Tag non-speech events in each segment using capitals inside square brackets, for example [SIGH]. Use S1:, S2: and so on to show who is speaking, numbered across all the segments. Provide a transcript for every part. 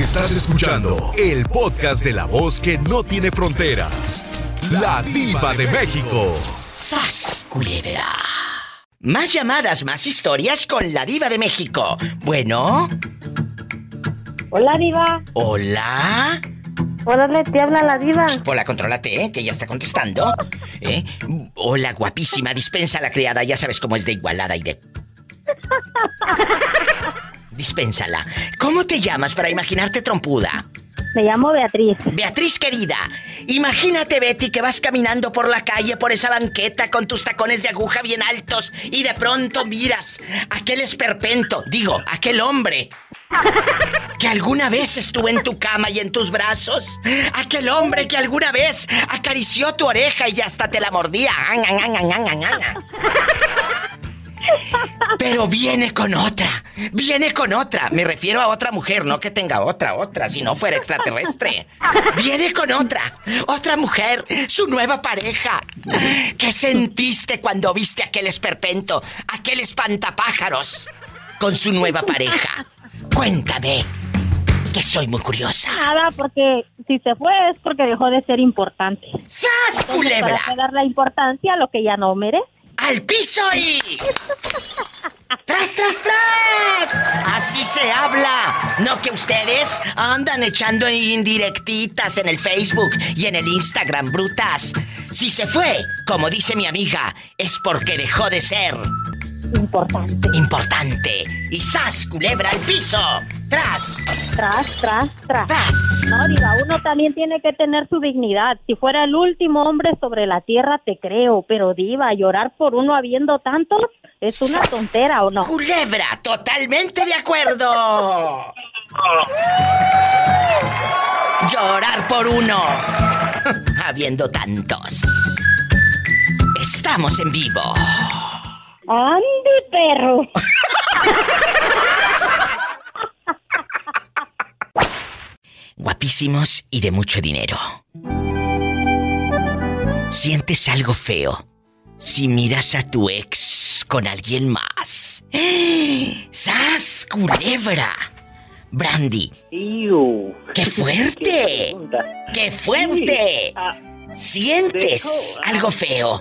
S1: Estás escuchando el podcast de la voz que no tiene fronteras. La diva de México.
S2: ¡Sas, culebra! Más llamadas, más historias con la diva de México. Bueno.
S3: Hola, diva.
S2: Hola.
S3: Hola, te habla la diva.
S2: Hola, contrólate, ¿eh? que ya está contestando. ¿Eh? Hola, guapísima, dispensa a la criada, ya sabes cómo es de igualada y de... [LAUGHS] Dispénsala. ¿Cómo te llamas para imaginarte trompuda?
S3: Me llamo Beatriz.
S2: Beatriz querida, imagínate Betty que vas caminando por la calle, por esa banqueta con tus tacones de aguja bien altos y de pronto miras aquel esperpento, digo, aquel hombre que alguna vez estuvo en tu cama y en tus brazos, aquel hombre que alguna vez acarició tu oreja y hasta te la mordía. Pero viene con otra, viene con otra. Me refiero a otra mujer, no que tenga otra, otra, si no fuera extraterrestre. Viene con otra, otra mujer, su nueva pareja. ¿Qué sentiste cuando viste aquel esperpento, aquel espantapájaros con su nueva pareja? Cuéntame, que soy muy curiosa.
S3: Nada, porque si se fue es porque dejó de ser importante.
S2: ¡Sas, culebra!
S3: Para dar la importancia a lo que ya no merece.
S2: ¡Al piso y... ¡Tras, tras, tras! Así se habla. No que ustedes andan echando indirectitas en el Facebook y en el Instagram, brutas. Si se fue, como dice mi amiga, es porque dejó de ser...
S3: Importante.
S2: Importante. Y sas, culebra al piso. Tras.
S3: Tras, tras, tras.
S2: Tras.
S3: No, diga, uno también tiene que tener su dignidad. Si fuera el último hombre sobre la tierra, te creo. Pero, Diva, llorar por uno habiendo tantos es una tontera, ¿o no?
S2: Culebra, totalmente de acuerdo. Llorar por uno. [LAUGHS] Habiendo tantos. Estamos en vivo.
S3: ¡Ande, perro!
S2: Guapísimos y de mucho dinero. ¿Sientes algo feo si miras a tu ex con alguien más? ¡Sas, culebra! Brandy. [LAUGHS] ¡Qué fuerte! ¡Qué fuerte!
S4: Ah,
S2: ¿Sientes
S4: dejó-
S2: algo feo?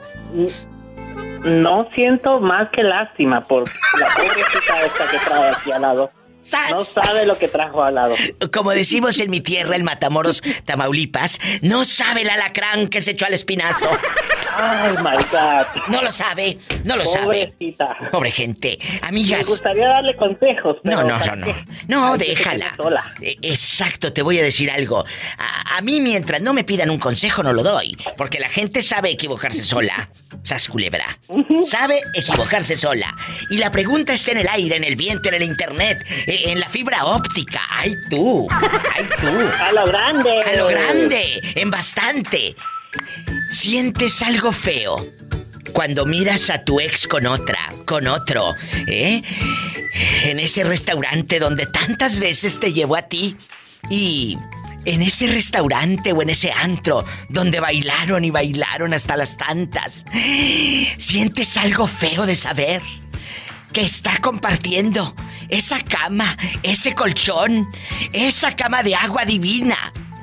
S4: No siento más que lástima por la pobrecita esta que trae aquí al lado.
S2: ¡Sas!
S4: No sabe lo que trajo al lado.
S2: Como decimos en mi tierra, en Matamoros, Tamaulipas, no sabe el alacrán que se echó al espinazo.
S4: Ay, my God.
S2: No lo sabe, no lo sabe.
S4: Pobrecita.
S2: Pobre gente.
S4: Me
S2: Amigas.
S4: gustaría darle consejos, pero
S2: No, no,
S4: ¿para
S2: no, no. No, déjala. Eh, Exacto, te voy a decir algo. A, a mí mientras no me pidan un consejo no lo doy, porque la gente sabe equivocarse sola. Sas culebra. Sabe equivocarse sola. Y la pregunta está en el aire, en el viento, en el internet, eh, en la fibra óptica. ¡Ay tú! ¡Ay tú!
S4: A lo grande.
S2: A lo grande, en bastante. ¿Sientes algo feo? Cuando miras a tu ex con otra, con otro, ¿eh? En ese restaurante donde tantas veces te llevó a ti y en ese restaurante o en ese antro donde bailaron y bailaron hasta las tantas. ¿Sientes algo feo de saber que está compartiendo esa cama, ese colchón, esa cama de agua divina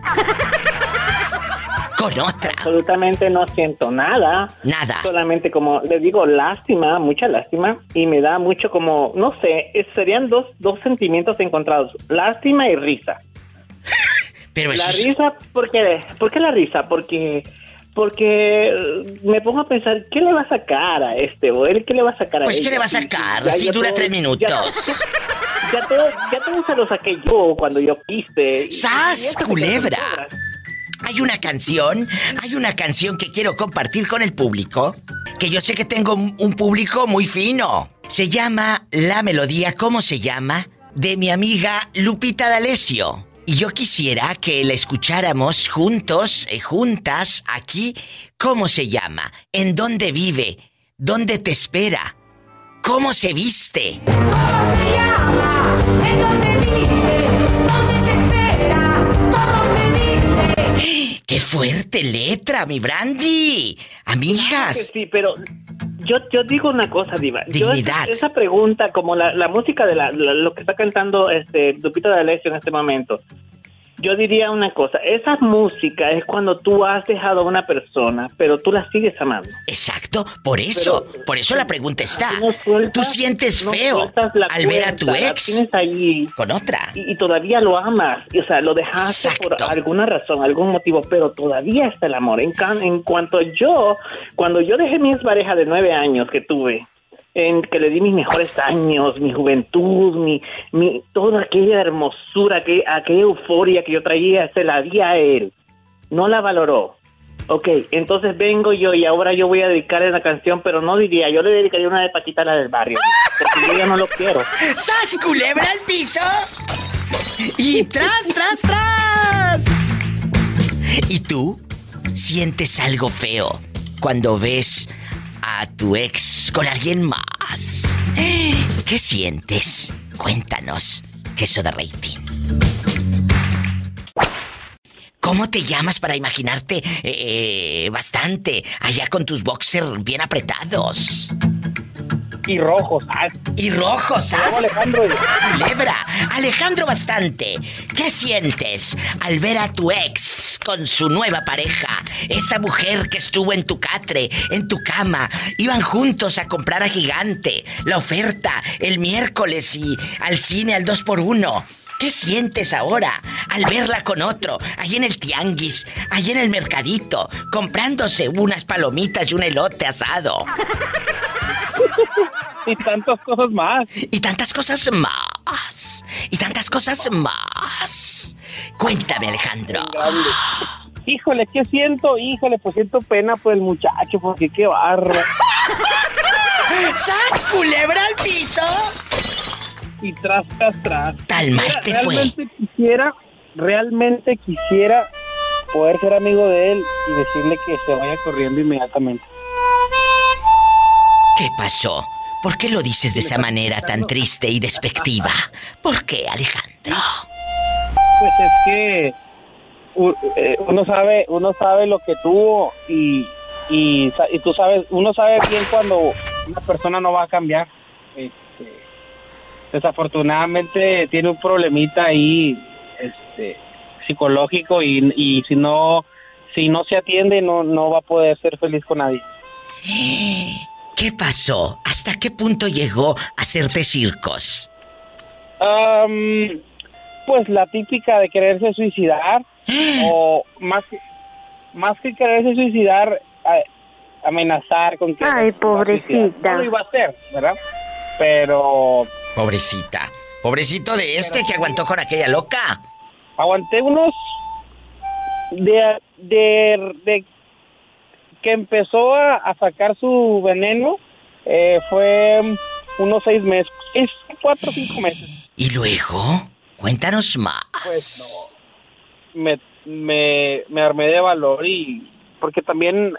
S2: [LAUGHS] con otra?
S4: Absolutamente no siento nada.
S2: Nada.
S4: Solamente como le digo, lástima, mucha lástima. Y me da mucho como, no sé, serían dos, dos sentimientos encontrados. Lástima y risa. [LAUGHS]
S2: Pero
S4: La
S2: es-
S4: risa, ¿por qué? ¿Por qué la risa? Porque porque eh, me pongo a pensar, ¿qué le va a sacar a este o él qué le va a sacar a
S2: Pues,
S4: ella?
S2: ¿qué le va a sacar?
S4: ya-
S2: Si
S4: ya
S2: dura tres
S4: ya-
S2: minutos. [LAUGHS]
S4: Ya, ya todo se lo saqué yo cuando yo quise.
S2: ¡Sas, culebra! Hay una canción, hay una canción que quiero compartir con el público, que yo sé que tengo un un público muy fino. Se llama La Melodía, ¿cómo se llama? De mi amiga Lupita D'Alessio. Y yo quisiera que la escucháramos juntos, eh, juntas, aquí. ¿Cómo se llama? ¿En dónde vive? ¿Dónde te espera? ¿Cómo se viste?
S5: ¿Cómo se llama? ¿En dónde
S2: ¡Qué fuerte letra, mi Brandy!
S4: Que
S2: Amigas.
S4: Sí, pero yo, yo digo una cosa, Diva. Yo
S2: Dignidad.
S4: esa, esa pregunta, como la, la música de la, la- lo que está cantando este Lupita D'Alessio en este momento, yo diría una cosa, esa música es cuando tú has dejado a una persona, pero tú la sigues amando.
S2: Exacto, por eso,
S4: Pero-
S2: por eso la pregunta está.
S4: No sueltas-
S2: ¿Tú sientes feo al ver a tu ex con otra?
S4: y, y todavía lo amas, y, o sea, lo dejaste por alguna razón, algún motivo, pero todavía está el amor. En, can- en cuanto yo, cuando yo dejé mi pareja de nueve años que tuve, en que le di mis mejores años, mi juventud, mi, mi toda aquella hermosura, que, aquella euforia que yo traía, se la di a él. No la valoró. Ok, entonces vengo yo y ahora yo voy a dedicarle la canción, pero no diría, yo le dedicaría una de Paquita la del barrio, porque yo ya no lo quiero. [LAUGHS]
S2: ¡Sas culebra al piso! Y tras, tras, tras. ¿Y tú? ¿Sientes algo feo cuando ves a tu ex con alguien más? [GASPS] ¿Qué sientes? Cuéntanos, queso de rating. ¿Cómo te llamas para imaginarte eh, bastante allá con tus boxers bien apretados?
S6: Y rojos. Ah,
S2: Y rojos, ¿sabes?
S6: Alejandro. [LAUGHS]
S2: Alejandro Bastante, ¿qué sientes al ver a tu ex con su nueva pareja? Esa mujer que estuvo en tu catre, en tu cama, iban juntos a comprar a Gigante, la oferta el miércoles y al cine al 2 por 1 ¿Qué sientes ahora al verla con otro, ahí en el tianguis, ahí en el mercadito, comprándose unas palomitas y un elote asado? [LAUGHS]
S6: Y tantas cosas más.
S2: Y tantas cosas más. Y tantas cosas más. Cuéntame, Alejandro.
S6: Híjole, ¿qué siento? Híjole, pues siento pena por el muchacho, porque qué barro. [LAUGHS]
S2: ¡Sas, culebra al piso!
S6: Y tras, tras, tras.
S2: Tal mal te fue.
S6: realmente quisiera, realmente quisiera poder ser amigo de él y decirle que se vaya corriendo inmediatamente.
S2: ¿Qué pasó? ¿Por qué lo dices de esa manera tan triste y despectiva? ¿Por qué, Alejandro?
S6: Pues es que eh, uno sabe, uno sabe lo que tuvo y, y, y tú sabes, uno sabe bien cuando una persona no va a cambiar. Este, desafortunadamente tiene un problemita ahí, este, psicológico y, y si no, si no se atiende no, no va a poder ser feliz con nadie. [GASPS]
S2: ¿Qué pasó? ¿Hasta qué punto llegó a hacerte circos?
S6: Am, pues la típica de quererse suicidar [GASPS] o más que más que quererse suicidar amenazar con que
S3: Ay, pobrecita.
S6: no lo iba a hacer verdad pero
S2: Pobrecita. Pobrecito de este que aguantó con aquella loca.
S6: aguanté unos de de, de que empezó a, a sacar su veneno eh, fue unos seis meses es cuatro o cinco meses
S2: ¿Y luego? Cuéntanos más.
S6: pues no, me, me, me armé de valor y porque también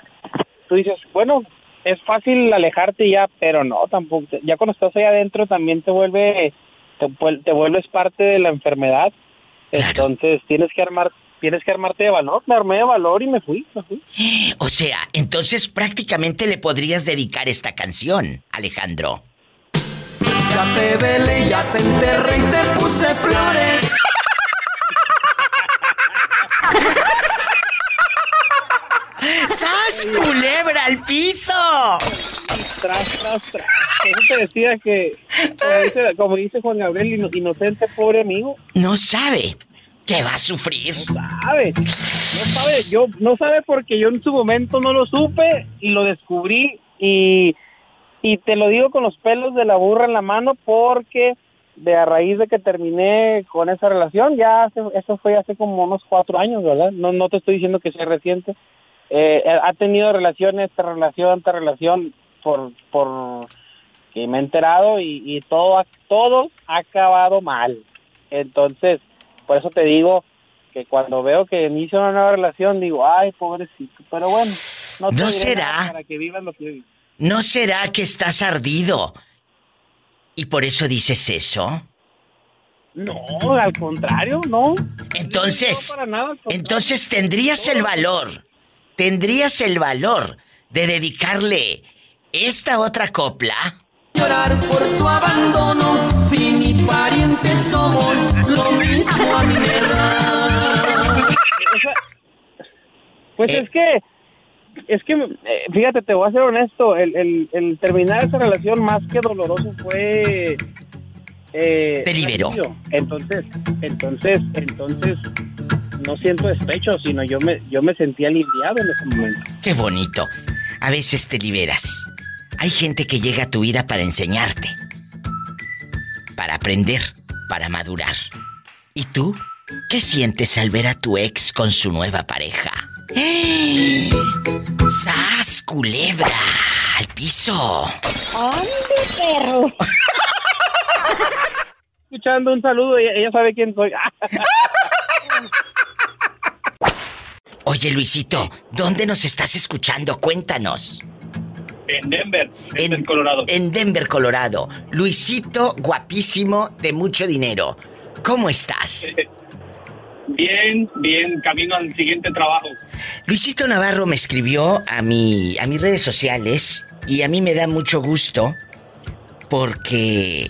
S6: tú dices, bueno, es fácil alejarte ya, pero no, tampoco, ya cuando estás ahí adentro también te vuelve, te, vuel- te vuelves parte de la enfermedad,
S2: Claro.
S6: entonces tienes que armar, tienes que armarte de valor, me armé de valor y me fui, me fui. [GASPS]
S2: O sea, entonces prácticamente le podrías dedicar esta canción, Alejandro.
S5: Ya te velé, ya te enterré y te puse flores. [LAUGHS]
S2: ¡Sas, culebra al piso!
S6: Tras, tras, tras. Eso te decía que, como dice, como dice Juan Gabriel, ino- inocente pobre amigo,
S2: No sabe que va a sufrir.
S6: sabe, no sabe, yo no sabe porque yo en su momento no lo supe y lo descubrí y, y te lo digo con los pelos de la burra en la mano porque de a raíz de que terminé con esa relación, ya hace, eso fue hace como unos cuatro años, ¿verdad? No, no te estoy diciendo que sea reciente. Eh, ha tenido relaciones, esta relación, esta relación por, por que me he enterado y, y todo, todo ha acabado mal. Entonces, por eso te digo que cuando veo que inicia una nueva relación, digo, ay, pobrecito. Pero bueno, no, te
S2: ¿No
S6: diré
S2: será?
S6: nada para que vivas lo que vives.
S2: ¿No será que estás ardido? ¿Y por eso dices eso?
S6: No, al contrario, no.
S2: Entonces,
S6: No, para nada,
S2: entonces tendrías el valor, tendrías el valor de dedicarle esta otra copla.
S5: Llorar por tu abandono, si ni parientes somos, lo mismo a mí me da.
S6: Pues
S2: Eh.
S6: es que, es que, eh, fíjate, te voy a ser honesto, el, el, el terminar esa relación más que doloroso fue... Eh,
S2: Te liberó.
S6: Entonces, entonces, entonces, no siento despecho, sino yo me, yo me sentí aliviado en ese momento.
S2: Qué bonito. A veces te liberas. Hay gente que llega a tu vida para enseñarte, para aprender, para madurar. ¿Y tú? ¿Qué sientes al ver a tu ex con su nueva pareja? ¡Eh! ¡Sas, culebra! ¡Al piso!
S3: ¡Ande, perro!
S6: Escuchando un saludo, ella, ella sabe quién soy.
S2: Oye, Luisito, ¿dónde nos estás escuchando? Cuéntanos.
S7: En Denver, Denver,
S2: En,
S7: Colorado.
S2: en Denver, Colorado. Luisito, guapísimo, de mucho dinero. ¿Cómo estás?
S7: Bien, bien, camino al siguiente trabajo.
S2: Luisito Navarro me escribió a mi a mis redes sociales y a mí me da mucho gusto porque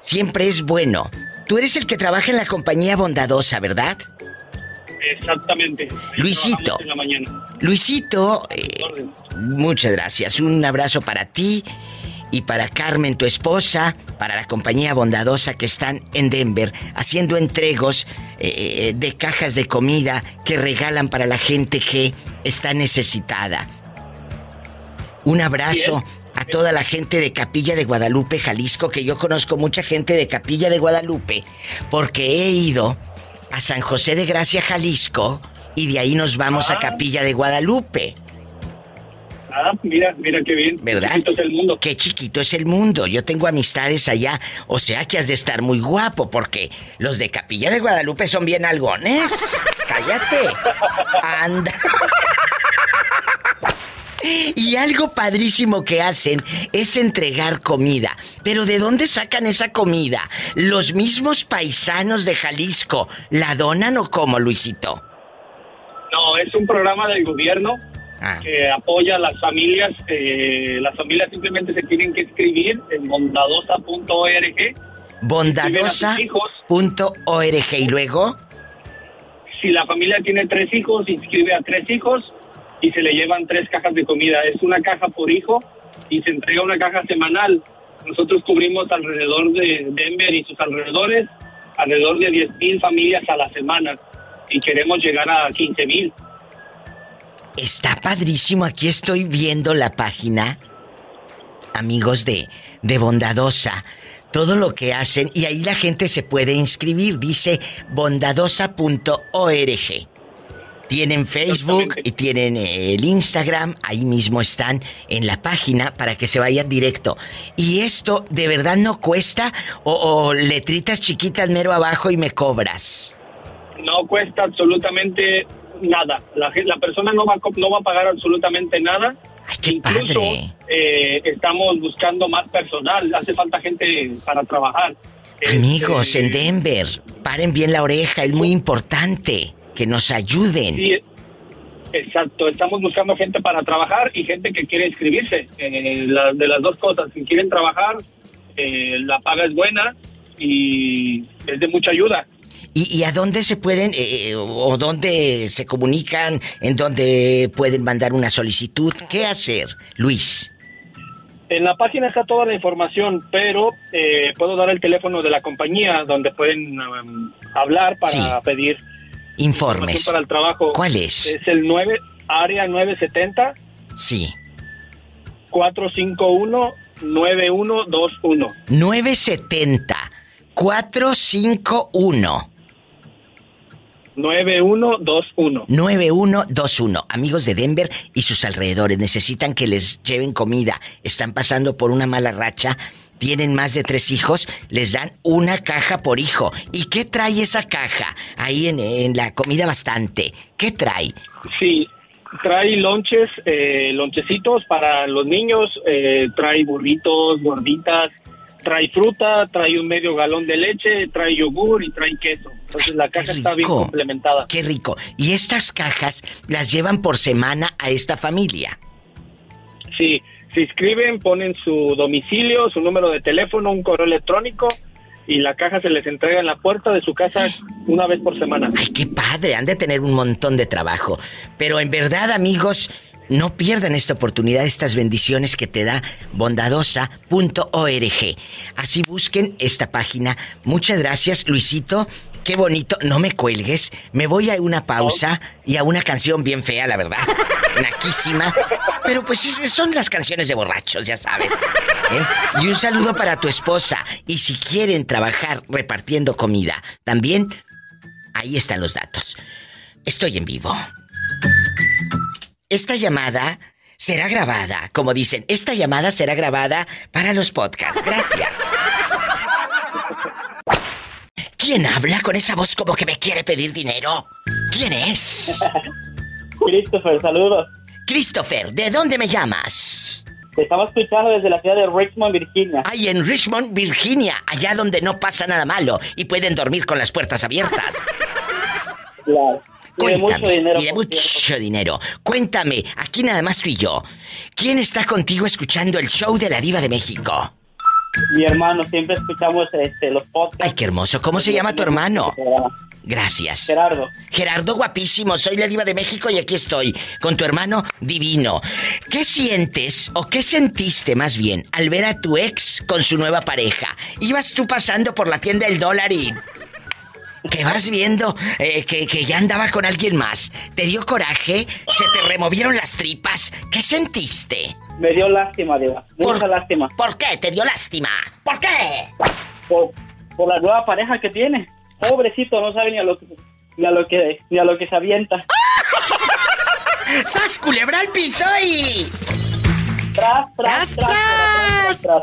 S2: siempre es bueno. Tú eres el que trabaja en la compañía bondadosa, ¿verdad?
S7: Exactamente.
S2: Luisito.
S7: trabajamos En la mañana.
S2: Luisito, eh, muchas gracias. Un abrazo para ti y para Carmen, tu esposa, para la compañía bondadosa que están en Denver haciendo entregos eh, de cajas de comida que regalan para la gente que está necesitada. Un abrazo a toda la gente de Capilla de Guadalupe, Jalisco, que yo conozco mucha gente de Capilla de Guadalupe, porque he ido a San José de Gracia, Jalisco, y de ahí nos vamos a
S7: Ah.
S2: Capilla de Guadalupe.
S7: Ah, mira, mira qué bien.
S2: ¿Verdad?
S7: Chiquito es el mundo.
S2: Qué chiquito es el mundo. Yo tengo amistades allá. O sea que has de estar muy guapo porque los de Capilla de Guadalupe son bien algones. Cállate. Anda. Y algo padrísimo que hacen es entregar comida. Pero ¿de dónde sacan esa comida? ¿Los mismos paisanos de Jalisco la donan o cómo, Luisito?
S7: No, es un programa del gobierno
S2: Ah,
S7: que apoya a las familias. eh, las familias simplemente se tienen que escribir en bondadosa.org.
S2: bondadosa.org y luego...
S7: Si la familia tiene tres hijos, inscribe a tres hijos y se le llevan tres cajas de comida. Es una caja por hijo y se entrega una caja semanal. Nosotros cubrimos alrededor de Denver y sus alrededores, alrededor de 10.000 familias a la semana y queremos llegar a 15.000.
S2: Está padrísimo, aquí estoy viendo la página, amigos de, de Bondadosa, todo lo que hacen y ahí la gente se puede inscribir, dice bondadosa.org. Tienen Facebook y tienen eh, el Instagram, ahí mismo están en la página para que se vayan directo. ¿Y esto de verdad no cuesta o, o letritas chiquitas mero abajo y me cobras?
S7: No cuesta absolutamente nada. La, persona no va, no va a pagar absolutamente nada.
S2: ¡Ay, qué
S7: Incluso
S2: padre!
S7: eh, estamos buscando más personal. Hace falta gente para trabajar.
S2: Amigos,
S7: Este,
S2: en Denver, paren bien la oreja, es muy importante que nos ayuden.
S7: Sí, exacto. Estamos buscando gente para trabajar y gente que quiere inscribirse. Eh, la- de las dos cosas. Si quieren trabajar, eh, la paga es buena y es de mucha ayuda.
S2: ¿Y, y a dónde se pueden, eh, o dónde se comunican, en dónde pueden mandar una solicitud? ¿Qué hacer, Luis?
S7: En la página está toda la información, pero eh, puedo dar el teléfono de la compañía donde pueden um, hablar para
S2: Sí.
S7: pedir
S2: Informes.
S7: para el trabajo.
S2: ¿Cuál es?
S7: Es el 9, área 970
S2: Sí.
S7: 451 9121.
S2: 970 451
S7: 9121.
S2: 9121. Amigos de Denver y sus alrededores necesitan que les lleven comida. Están pasando por una mala racha. Tienen más de tres hijos, les dan una caja por hijo. ¿Y qué trae esa caja? Ahí en, en la comida bastante. ¿Qué trae?
S7: Sí, trae lonches, eh, lonchecitos para los niños, eh, trae burritos, gorditas, trae fruta, trae un medio galón de leche, trae yogur y trae queso. Entonces la caja está bien complementada.
S2: Qué rico. Y estas cajas las llevan por semana a esta familia.
S7: Sí, se inscriben, ponen su domicilio, su número de teléfono, un correo electrónico y la caja se les entrega en la puerta de su casa una vez por semana.
S2: Ay, qué padre, han de tener un montón de trabajo. Pero en verdad, amigos, no pierdan esta oportunidad, estas bendiciones que te da bondadosa.org. Así busquen esta página. Muchas gracias, Luisito. Qué bonito. No me cuelgues. Me voy a una pausa y a una canción bien fea, la verdad. [LAUGHS] Naquísima. Pero pues es- son las canciones de borrachos, ya sabes. ¿eh? Y un saludo para tu esposa. Y si quieren trabajar repartiendo comida, también ahí están los datos. Estoy en vivo. Esta llamada será grabada, como dicen, esta llamada será grabada para los podcasts. Gracias. ¿Quién habla con esa voz como que me quiere pedir dinero? ¿Quién es? [LAUGHS]
S6: Christopher, saludos.
S2: Christopher, ¿de dónde me llamas?
S6: Te estamos escuchando desde la ciudad de Richmond, Virginia.
S2: Ay, en Richmond, Virginia, allá donde no pasa nada malo y pueden dormir con las puertas abiertas. [LAUGHS]
S6: Claro. Y de mucho dinero.
S2: y de mucho dinero. Cuéntame, aquí nada más tú y yo. ¿Quién está contigo escuchando el show de la Diva de México?
S6: Mi hermano, siempre escuchamos este, los podcasts.
S2: Ay, qué hermoso. ¿Cómo se llama tu hermano? Gracias.
S6: Gerardo.
S2: Gerardo guapísimo, soy la diva de México y aquí estoy, con tu hermano divino. ¿Qué sientes o qué sentiste más bien al ver a tu ex con su nueva pareja? Ibas tú pasando por la tienda del dólar y... Que vas viendo eh, que, que ya andaba con alguien más. ¿Te dio coraje? ¿Se te removieron las tripas? ¿Qué sentiste?
S6: Me dio lástima, Diva. Mucha
S2: Por-
S6: lástima.
S2: ¿Por qué te dio lástima? ¿Por qué?
S6: Por, por la nueva pareja que tiene. Pobrecito, no sabe ni a lo que, ni a lo que, ni a lo que se avienta. [LAUGHS]
S2: ¡Sas culebra al piso y...
S6: Tras,
S2: Tras,
S6: tras, tras, tras, tras, tras.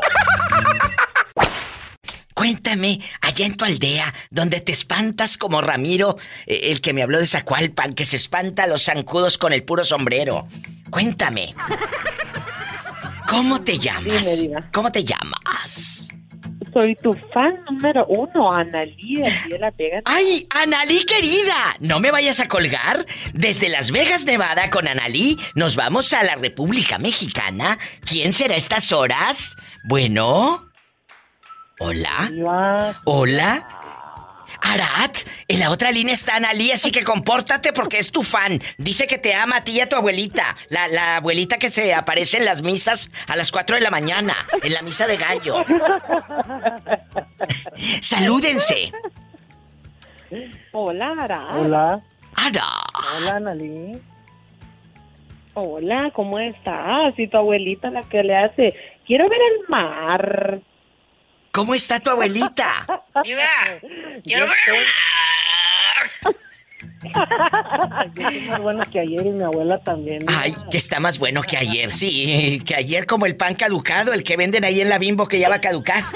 S2: Cuéntame, allá en tu aldea, donde te espantas como Ramiro, eh, el que me habló de Zacualpan, que se espanta a los zancudos con el puro sombrero. Cuéntame. ¿Cómo te llamas?
S8: Dime.
S2: ¿Cómo te llamas?
S8: Soy tu fan número uno, Analí, de La Vega.
S2: ¡Ay, Analí querida! No me vayas a colgar. Desde Las Vegas, Nevada, con Analí, nos vamos a la República Mexicana. ¿Quién será a estas horas? Bueno. ¿Hola?
S8: Diva,
S2: ¿Hola? Arat, en la otra línea está Analí, así que compórtate porque es tu fan. Dice que te ama a ti y a tu abuelita. La, la abuelita que se aparece en las misas a las 4 de la mañana, en la misa de gallo. [LAUGHS] Salúdense.
S8: Hola, Ara.
S6: Hola.
S2: Ara.
S6: Hola, Analí.
S8: Hola, ¿cómo estás? Y tu abuelita la que le hace, quiero ver el mar.
S2: ¿Cómo está tu abuelita? [LAUGHS]
S8: Yo estoy- [LAUGHS] Yo estoy más buena que ayer y mi abuela también.
S2: Ay, que está más bueno que ayer, sí. Que ayer como el pan caducado, el que venden ahí en la bimbo que ya va a caducar. [LAUGHS]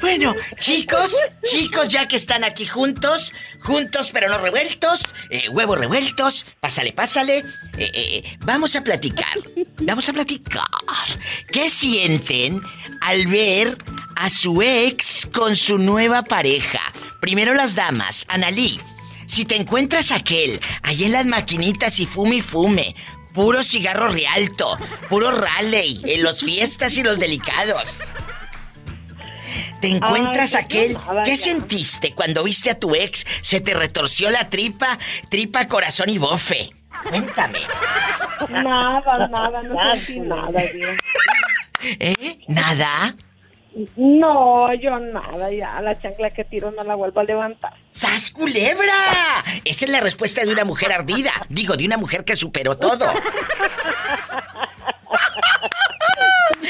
S2: Bueno, chicos, chicos, ya que están aquí juntos, juntos pero no revueltos, eh, huevos revueltos, pásale, pásale, eh, eh, vamos a platicar, vamos a platicar. ¿Qué sienten al ver a su ex con su nueva pareja? Primero las damas, Analí, si te encuentras aquel, ahí en las maquinitas y fume y fume, puro cigarro rialto, puro raleigh, en los fiestas y los delicados. Te encuentras
S8: Ay,
S2: aquel.
S8: nada,
S2: ¿Qué sentiste cuando viste a tu ex? Se te retorció la tripa, tripa, corazón y bofe. Cuéntame.
S8: Nada, nada, no sentí nada, Diva.
S2: ¿Eh? ¿Nada?
S8: No, yo nada, ya la chancla que tiro no la vuelvo a levantar.
S2: ¡Sas culebra! Esa es la respuesta de una mujer ardida. Digo, de una mujer que superó todo. [LAUGHS]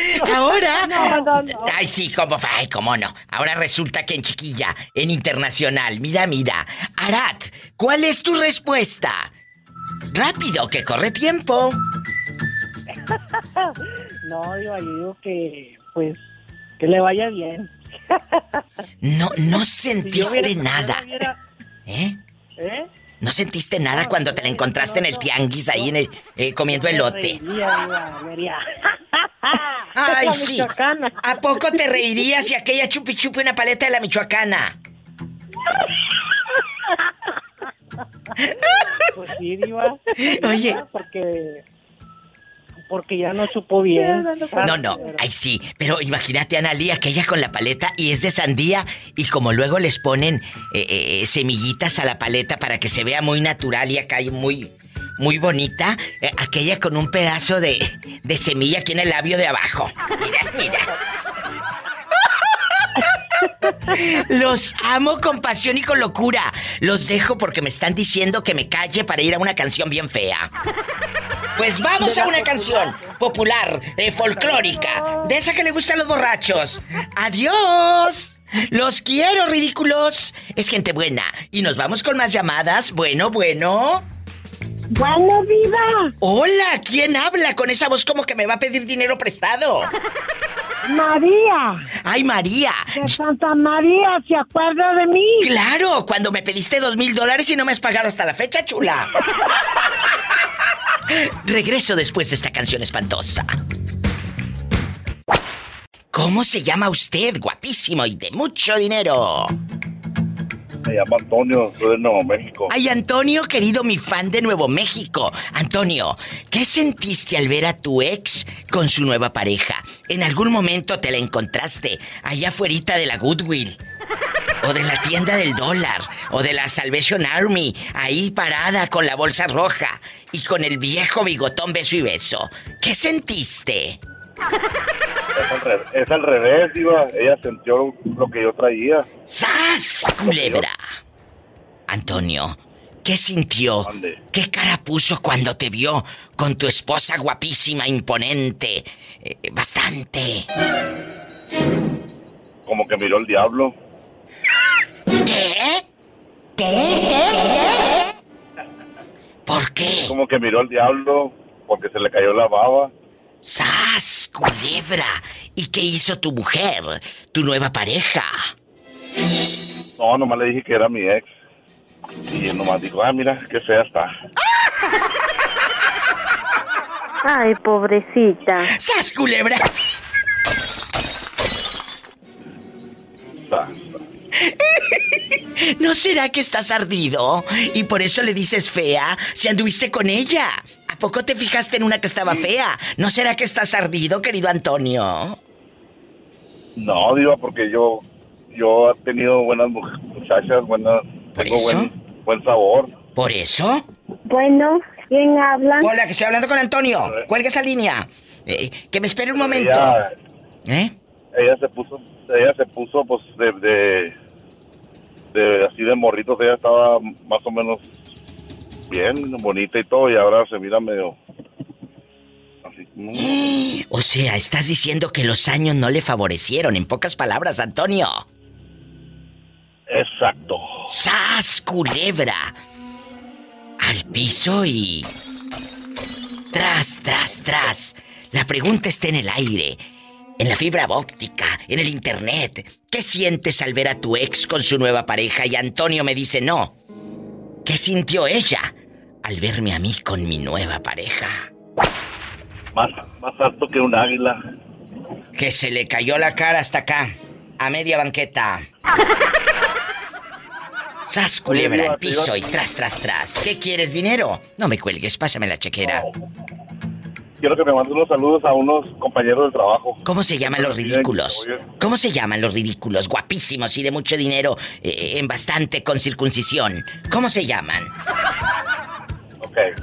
S2: [LAUGHS] Ahora.
S8: No, no, no.
S2: Ay, sí, cómo Ay, cómo no. Ahora resulta que en chiquilla, en internacional. Mira, mira. Arat, ¿cuál es tu respuesta? Rápido, que corre tiempo. [LAUGHS]
S8: No, yo digo que, pues, que le vaya bien.
S2: No, no
S8: Si yo
S2: sentiste
S8: hubiera-
S2: nada.
S8: yo hubiera-
S2: ¿Eh?
S8: ¿Eh?
S2: ¿No sentiste nada
S8: No,
S2: cuando te la
S8: no,
S2: encontraste en el tianguis ahí en el, eh, comiendo elote?
S8: reiría, vería. [LAUGHS]
S2: Ay, sí. ¿A poco te reirías si aquella chupi chupi una paleta de la michoacana?
S8: Pues sí, Diva. [LAUGHS]
S2: Oye.
S8: Porque porque ya no supo bien.
S2: No, no, ay sí, pero imagínate a Analí, aquella con la paleta y es de sandía y como luego les ponen eh, eh, semillitas a la paleta para que se vea muy natural y acá hay muy, muy bonita, eh, aquella con un pedazo de, de semilla aquí en el labio de abajo. Mira, mira. Los amo con pasión y con locura. Los dejo porque me están diciendo que me calle para ir a una canción bien fea. Pues vamos a una canción popular, eh, folclórica, de esa que le gustan los borrachos. Adiós. Los quiero, ridículos. Es gente buena. Y nos vamos con más llamadas. Bueno, bueno.
S8: Bueno, viva.
S2: Hola, ¿quién habla con esa voz como que me va a pedir dinero prestado?
S8: María.
S2: Ay, María.
S8: Santa María, ¿se acuerda de mí?
S2: Claro, cuando me pediste dos mil dólares y no me has pagado hasta la fecha, chula. Regreso después de esta canción espantosa. ¿Cómo se llama usted, guapísimo y de mucho dinero?
S9: Me llamo Antonio, soy de Nuevo México.
S2: Ay, Antonio, querido mi fan de Nuevo México. Antonio, ¿qué sentiste al ver a tu ex con su nueva pareja? ¿En algún momento te la encontraste allá afuera de la Goodwill? O de la tienda del dólar, o de la Salvation Army, ahí parada con la bolsa roja y con el viejo bigotón beso y beso. ¿Qué sentiste?
S9: Es al, revés, es al revés, Diva. Ella sintió lo que yo traía.
S2: ¡Sas! Culebra. Antonio, ¿qué sintió? ¿Qué cara puso cuando te vio con tu esposa guapísima, imponente? Eh, bastante.
S9: Como que miró el diablo.
S2: ¿Qué? ¿Qué? ¿Por qué?
S9: Como que miró el diablo porque se le cayó la baba.
S2: ¡Sas! Culebra. ¿Y qué hizo tu mujer? Tu nueva pareja.
S9: No, nomás le dije que era mi ex. Y él nomás dijo, ah, mira, qué fea está. [LAUGHS]
S3: Ay, pobrecita.
S2: ¡Sas, culebra! [LAUGHS] ¿No será que estás ardido? Y por eso le dices fea si anduviste con ella. ¿A poco te fijaste en una que estaba fea? ¿No será que estás ardido, querido Antonio?
S9: No, Diva, porque yo yo he tenido buenas mu- muchachas, buenas,
S2: ¿Por
S9: tengo
S2: eso?
S9: buen, buen sabor.
S2: ¿Por eso?
S3: Bueno, ¿quién habla?
S2: Hola, que estoy hablando con Antonio. Cuelga esa línea. Eh, que me espere un momento.
S9: Ella,
S2: ¿Eh?
S9: ella se puso, ella se puso, pues, de, de, de así de morritos, ella estaba más o menos bien, bonita y todo, y ahora se mira medio así. mm, [GASPS]
S2: O sea, estás diciendo que los años no le favorecieron, en pocas palabras, Antonio.
S9: Exacto.
S2: ¡Sas, culebra! Al piso y... Tras, tras, tras. La pregunta está en el aire, en la fibra óptica, en el internet. ¿Qué sientes al ver a tu ex con su nueva pareja y Antonio me dice no? ¿Qué sintió ella al verme a mí con mi nueva pareja?
S9: Más, más alto que un águila.
S2: Que se le cayó la cara hasta acá, a media banqueta. [LAUGHS] Sas culebra al piso y tras, tras, tras. ¿Qué quieres, dinero? No me cuelgues, pásame la chequera.
S9: Quiero que me mandes unos saludos a unos compañeros del trabajo.
S2: ¿Cómo se llaman los ridículos? ¿Cómo se llaman los ridículos? Guapísimos y de mucho dinero, eh, en bastante con circuncisión. ¿Cómo se llaman?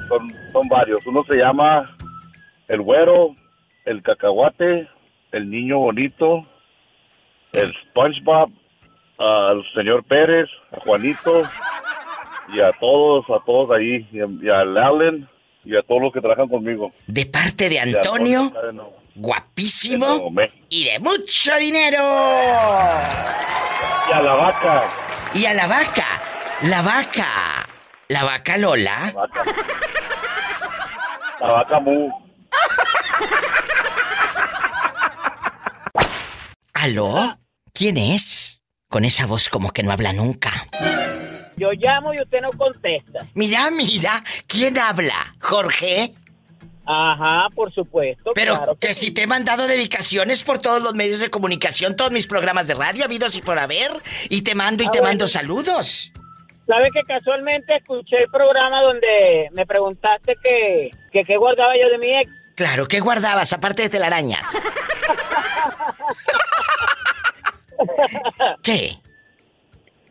S9: Son, son varios. Uno se llama El Güero, El Cacahuate, El Niño Bonito, El SpongeBob, al señor Pérez, a Juanito, y a todos, a todos ahí, y, a- y al Allen, y a todos los que trabajan conmigo.
S2: De parte de Antonio,
S9: de nuevo-
S2: guapísimo y de mucho dinero.
S9: Y a la vaca.
S2: Y a la vaca, la vaca, la vaca Lola.
S9: La vaca. La vaca Mu.
S2: ¿Aló? ¿Quién es? Con esa voz como que no habla nunca.
S6: Yo llamo y usted no contesta.
S2: Mira, mira, ¿quién habla? ¿Jorge?
S6: Ajá, por supuesto.
S2: Pero
S6: claro
S2: que si te he mandado dedicaciones por todos los medios de comunicación, todos mis programas de radio, habidos y por haber, y te mando y
S6: Ah,
S2: te
S6: bueno.
S2: mando saludos.
S6: ¿Sabe que casualmente escuché el programa donde me preguntaste que, que qué guardaba yo de mi ex?
S2: Claro, ¿qué guardabas aparte de telarañas? [LAUGHS] ¿Qué?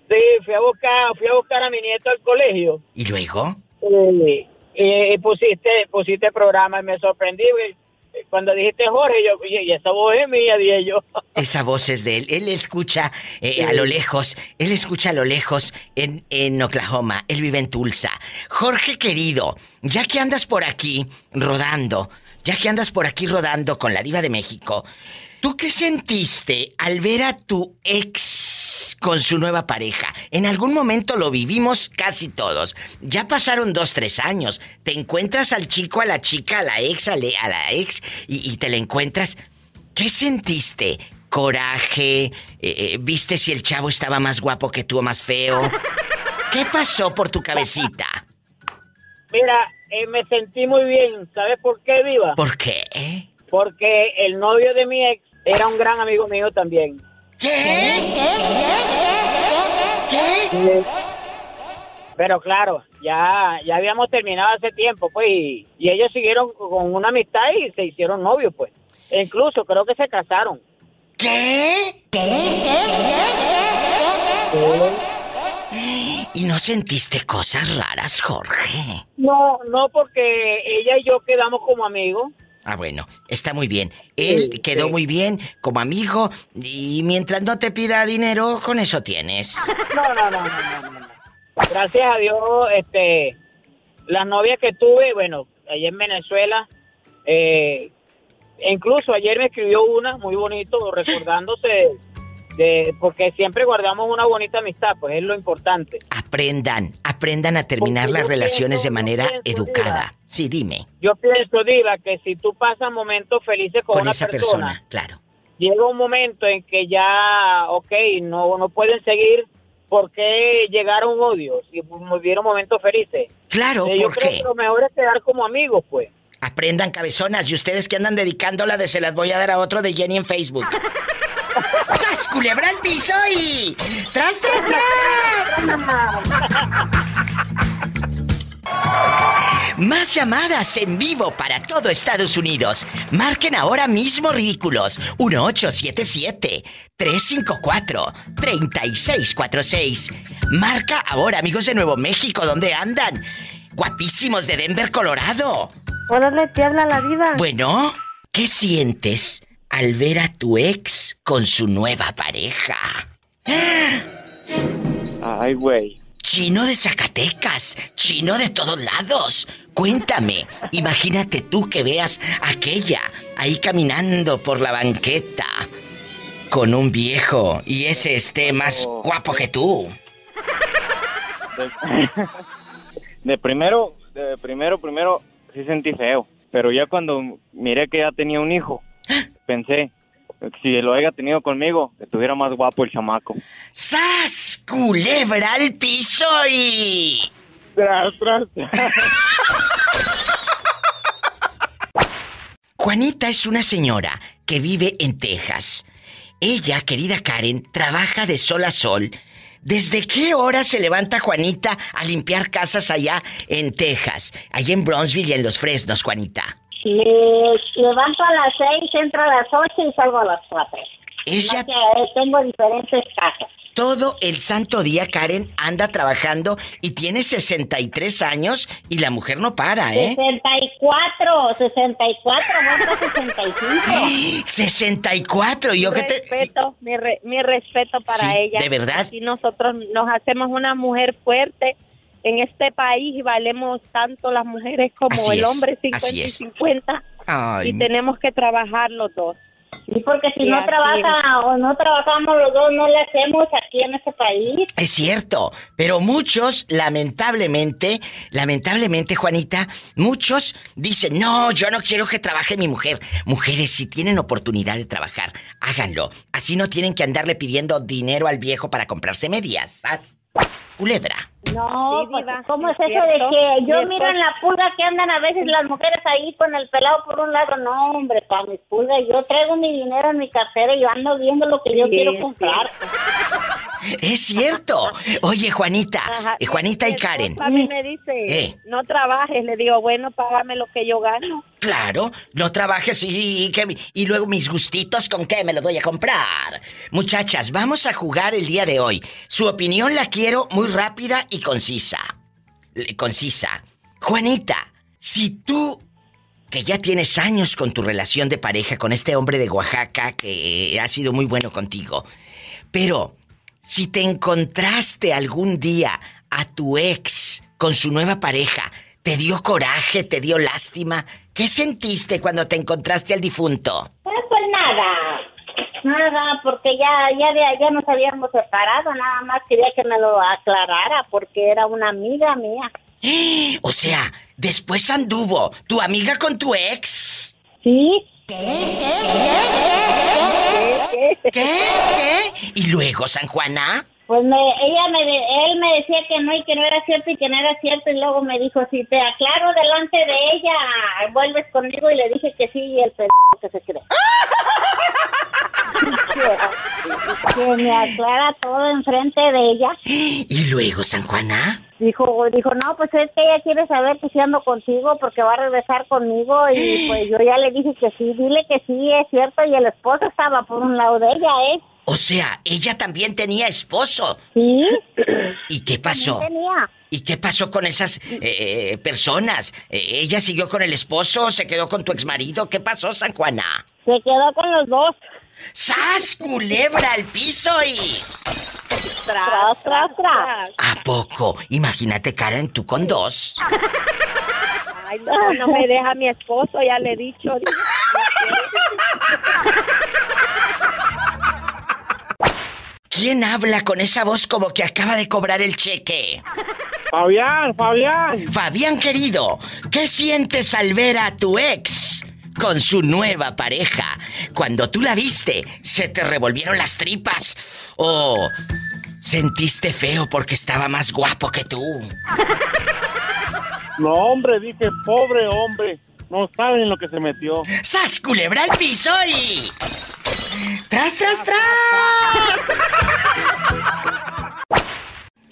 S10: Sí, fui a buscar, fui a buscar a mi nieto al colegio.
S2: ¿Y luego?
S10: Eh, y pusiste, pusiste programa y me sorprendí. güey. Cuando dijiste Jorge, yo, y esa voz es mía, dije yo. [LAUGHS]
S2: Esa voz es de él. Él escucha eh, a lo lejos. Él escucha a lo lejos en, en Oklahoma. Él vive en Tulsa. Jorge querido, ya que andas por aquí rodando, ya que andas por aquí rodando con la diva de México, ¿tú qué sentiste al ver a tu ex con su nueva pareja? En algún momento lo vivimos casi todos. Ya pasaron dos, tres años. Te encuentras al chico, a la chica, a la ex, a, le- a la ex, y, y te la encuentras. ¿Qué sentiste? ¿Coraje? Eh, eh, ¿Viste si el chavo estaba más guapo que tú o más feo? ¿Qué pasó por tu cabecita?
S10: Mira, eh, me sentí muy bien. ¿Sabes por qué, Viva?
S2: ¿Por qué?
S10: Porque el novio de mi ex era un gran amigo mío también.
S2: ¿Qué?
S10: ¿Qué? Pero claro, ya, ya habíamos terminado hace tiempo, pues, y, y ellos siguieron con una amistad y se hicieron novios, pues. E incluso creo que se casaron.
S2: ¿Qué? ¿Y no sentiste cosas raras, Jorge?
S10: No, no, porque ella y yo quedamos como amigos.
S2: Ah, bueno, está muy bien. Él
S10: Sí,
S2: quedó
S10: sí.
S2: muy bien como amigo y mientras no te pida dinero, con eso tienes.
S10: No, no, no, no, no, no, no. Gracias a Dios, este, las novias que tuve, bueno, allá en Venezuela, eh, incluso ayer me escribió una muy bonito, recordándose de, porque siempre guardamos una bonita amistad, pues es lo importante.
S2: Aprendan, aprendan a terminar
S10: Porque
S2: las relaciones de
S10: pienso-
S2: manera
S10: pienso,
S2: educada.
S10: Diva.
S2: Sí, dime.
S10: Yo pienso, Diva, que si tú pasas momentos felices con,
S2: Con
S10: una
S2: esa
S10: persona,
S2: persona, claro.
S10: llega un momento en que ya, ok, no, no pueden seguir, ¿por qué llegar a un odio? Si hubieron momentos felices.
S2: Claro,
S10: Eh, yo
S2: ¿por
S10: creo
S2: qué?
S10: que lo mejor es quedar como amigos, pues.
S2: Aprendan cabezonas y ustedes que andan dedicándola de se las voy a dar a otro de Jenny en Facebook. [LAUGHS] ¡Sas, culebra al piso y... ¡Tras, tras, tras! Más llamadas en vivo para todo Estados Unidos. Marquen ahora mismo ridículos. 1877-354-3646. Marca ahora, amigos de Nuevo México, ¿dónde andan? Guapísimos de Denver, Colorado.
S3: Órale, te habla la vida.
S2: Bueno, ¿qué sientes al ver a tu ex con su nueva pareja?
S11: Ay, güey.
S2: Chino de Zacatecas, chino de todos lados. Cuéntame, imagínate tú que veas a aquella ahí caminando por la banqueta con un viejo y ese esté más guapo que tú.
S11: De, de primero, de primero, primero, sí sentí feo. Pero ya cuando miré que ya tenía un hijo, pensé, si lo haya tenido conmigo, estuviera más guapo el chamaco.
S2: ¡Sas! Culebra al piso y...
S11: Tras, tras, [LAUGHS]
S2: Juanita es una señora que vive en Texas. Ella, querida Karen, trabaja de sol a sol. ¿Desde qué hora se levanta Juanita a limpiar casas allá en Texas? Allá en Bronzeville y en Los Fresnos, Juanita.
S12: Me levanto a las seis, entro a las ocho y salgo a las cuatro.
S2: Ella-
S12: eh, tengo diferentes casas.
S2: Todo el santo día Karen anda trabajando y tiene 63 años y la mujer no para, ¿eh?
S12: 64, 64, no para 65.
S2: 64, y yo que [GASPS] te...
S8: respeto, mi, re- mi respeto para
S2: Sí,
S8: ella.
S2: ¿de verdad?
S8: Y nosotros nos hacemos una mujer fuerte en este país valemos tanto las mujeres como
S2: Así
S8: el
S2: es,
S8: hombre 50
S2: así
S8: y
S2: es.
S8: 50
S2: Ay,
S8: y tenemos que trabajar los dos.
S12: Y porque si
S8: Y
S12: no trabaja o no trabajamos los dos, no le hacemos aquí en este país.
S2: Es cierto, pero muchos, lamentablemente, lamentablemente, Juanita, muchos dicen, no, yo no quiero que trabaje mi mujer. Mujeres, si tienen oportunidad de trabajar, háganlo. Así no tienen que andarle pidiendo dinero al viejo para comprarse medias. ¿Sas? Culebra.
S12: No,
S8: Sí,
S12: pues, ¿cómo es
S8: es
S12: eso de que yo miro en la pulga que andan a veces las mujeres ahí con el pelado por un lado? No, hombre, para mis pulgas, yo traigo mi dinero en mi cartera y yo ando viendo lo que yo
S8: Sí,
S12: quiero
S8: sí.
S2: Es cierto. Oye, Juanita,
S8: Ajá.
S2: eh, Juanita y Karen.
S8: A mí me dice,
S2: Eh.
S8: no trabajes. Le digo, bueno, págame lo que yo gano.
S2: Claro, no trabajes y, que- y luego mis gustitos, ¿con qué me los voy a comprar? Muchachas, vamos a jugar el día de hoy. Su opinión la quiero muy rápida y concisa. Concisa. Juanita, si tú, que ya tienes años con tu relación de pareja con este hombre de Oaxaca que ha sido muy bueno contigo, pero si te encontraste algún día a tu ex con su nueva pareja, ¿te dio coraje, te dio lástima? ¿Qué sentiste cuando te encontraste al difunto?
S12: Pues, pues nada, nada, porque ya, ya, de- ya nos habíamos separado, nada más quería que me lo aclarara porque era una amiga mía. [GASPS]
S2: O sea, después anduvo tu amiga con tu ex.
S12: Sí.
S2: ¿Qué? ¿Qué? ¿Y luego, San Juana?
S12: Pues me, ella me, de- él me decía que no y que no era cierto y que no era cierto y luego me dijo, si te aclaro delante de ella, vuelves conmigo y le dije que sí y el p que se cree. [LAUGHS] que me aclara todo enfrente de ella.
S2: ¿Y luego, San Juana?
S12: Dijo, dijo, no, pues es que ella quiere saber que si ando contigo porque va a regresar conmigo y pues yo ya le dije que sí, dile que sí, es cierto y el esposo estaba por un lado de ella, ¿eh?
S2: O sea, ella también tenía esposo.
S12: Sí.
S2: ¿Y qué pasó?
S12: Tenía.
S2: ¿Y qué pasó con esas eh, eh, personas? Eh, ¿Ella siguió con el esposo? ¿Se quedó con tu exmarido? ¿Qué pasó, San Juana?
S12: Se quedó con los dos.
S2: ¡Sas, culebra al piso y...
S12: Tras, tras, tras.
S2: ¿A poco? Imagínate, Karen, tú con dos.
S8: Ay, no, no me deja mi esposo, ya le he dicho. [LAUGHS]
S2: ¿Quién habla con esa voz como que acaba de cobrar el cheque?
S6: Fabián, Fabián.
S2: Fabián querido, ¿qué sientes al ver a tu ex con su nueva pareja? Cuando tú la viste, ¿se te revolvieron las tripas? ¿O sentiste feo porque estaba más guapo que tú?
S6: No, hombre, dije, pobre hombre. No saben en lo que se metió.
S2: ¡Sas, culebra al piso y... ¡Tras, tras, tras!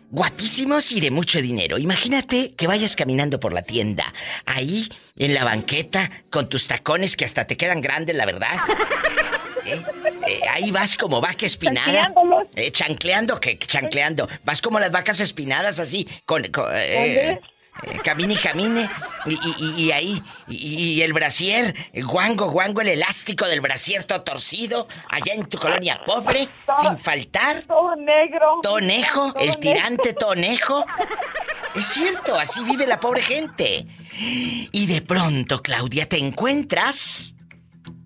S2: Guapísimos y de mucho dinero. Imagínate que vayas caminando por la tienda, ahí en la banqueta, con tus tacones que hasta te quedan grandes, la verdad. [LAUGHS] ¿Eh? Eh, ahí vas como vaca espinada.
S8: Chancleándolos.
S2: Eh, chancleando, que chancleando. Vas como las vacas espinadas así, con... con, eh, camine y camine. Y, y- y- ahí, y, y el brasier, guango, guango, el elástico del brasier todo torcido, allá en tu colonia pobre, sin faltar.
S8: Todo negro.
S2: Tonejo, el
S8: negro.
S2: tirante tonejo. Es cierto, así vive la pobre gente. Y de pronto, Claudia, te encuentras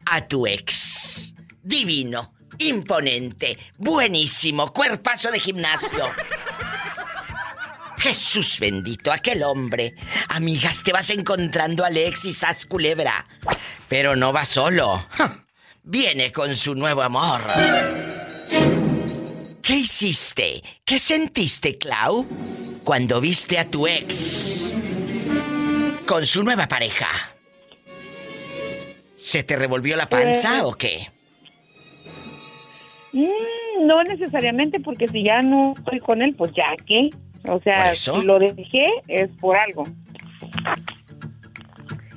S2: a tu ex. Divino, imponente, buenísimo, cuerpazo de gimnasio. Jesús bendito, aquel hombre. Amigas, te vas encontrando a Alexis Sas Culebra. Pero no va solo. ¡Ja! Viene con su nuevo amor. ¿Qué hiciste? ¿Qué sentiste, Clau? Cuando viste a tu ex con su nueva pareja. ¿Se te revolvió la panza
S13: Eh.
S2: o qué?
S13: Mm, no necesariamente, porque si ya no estoy con él, pues ya qué. O sea, lo dejé es por algo.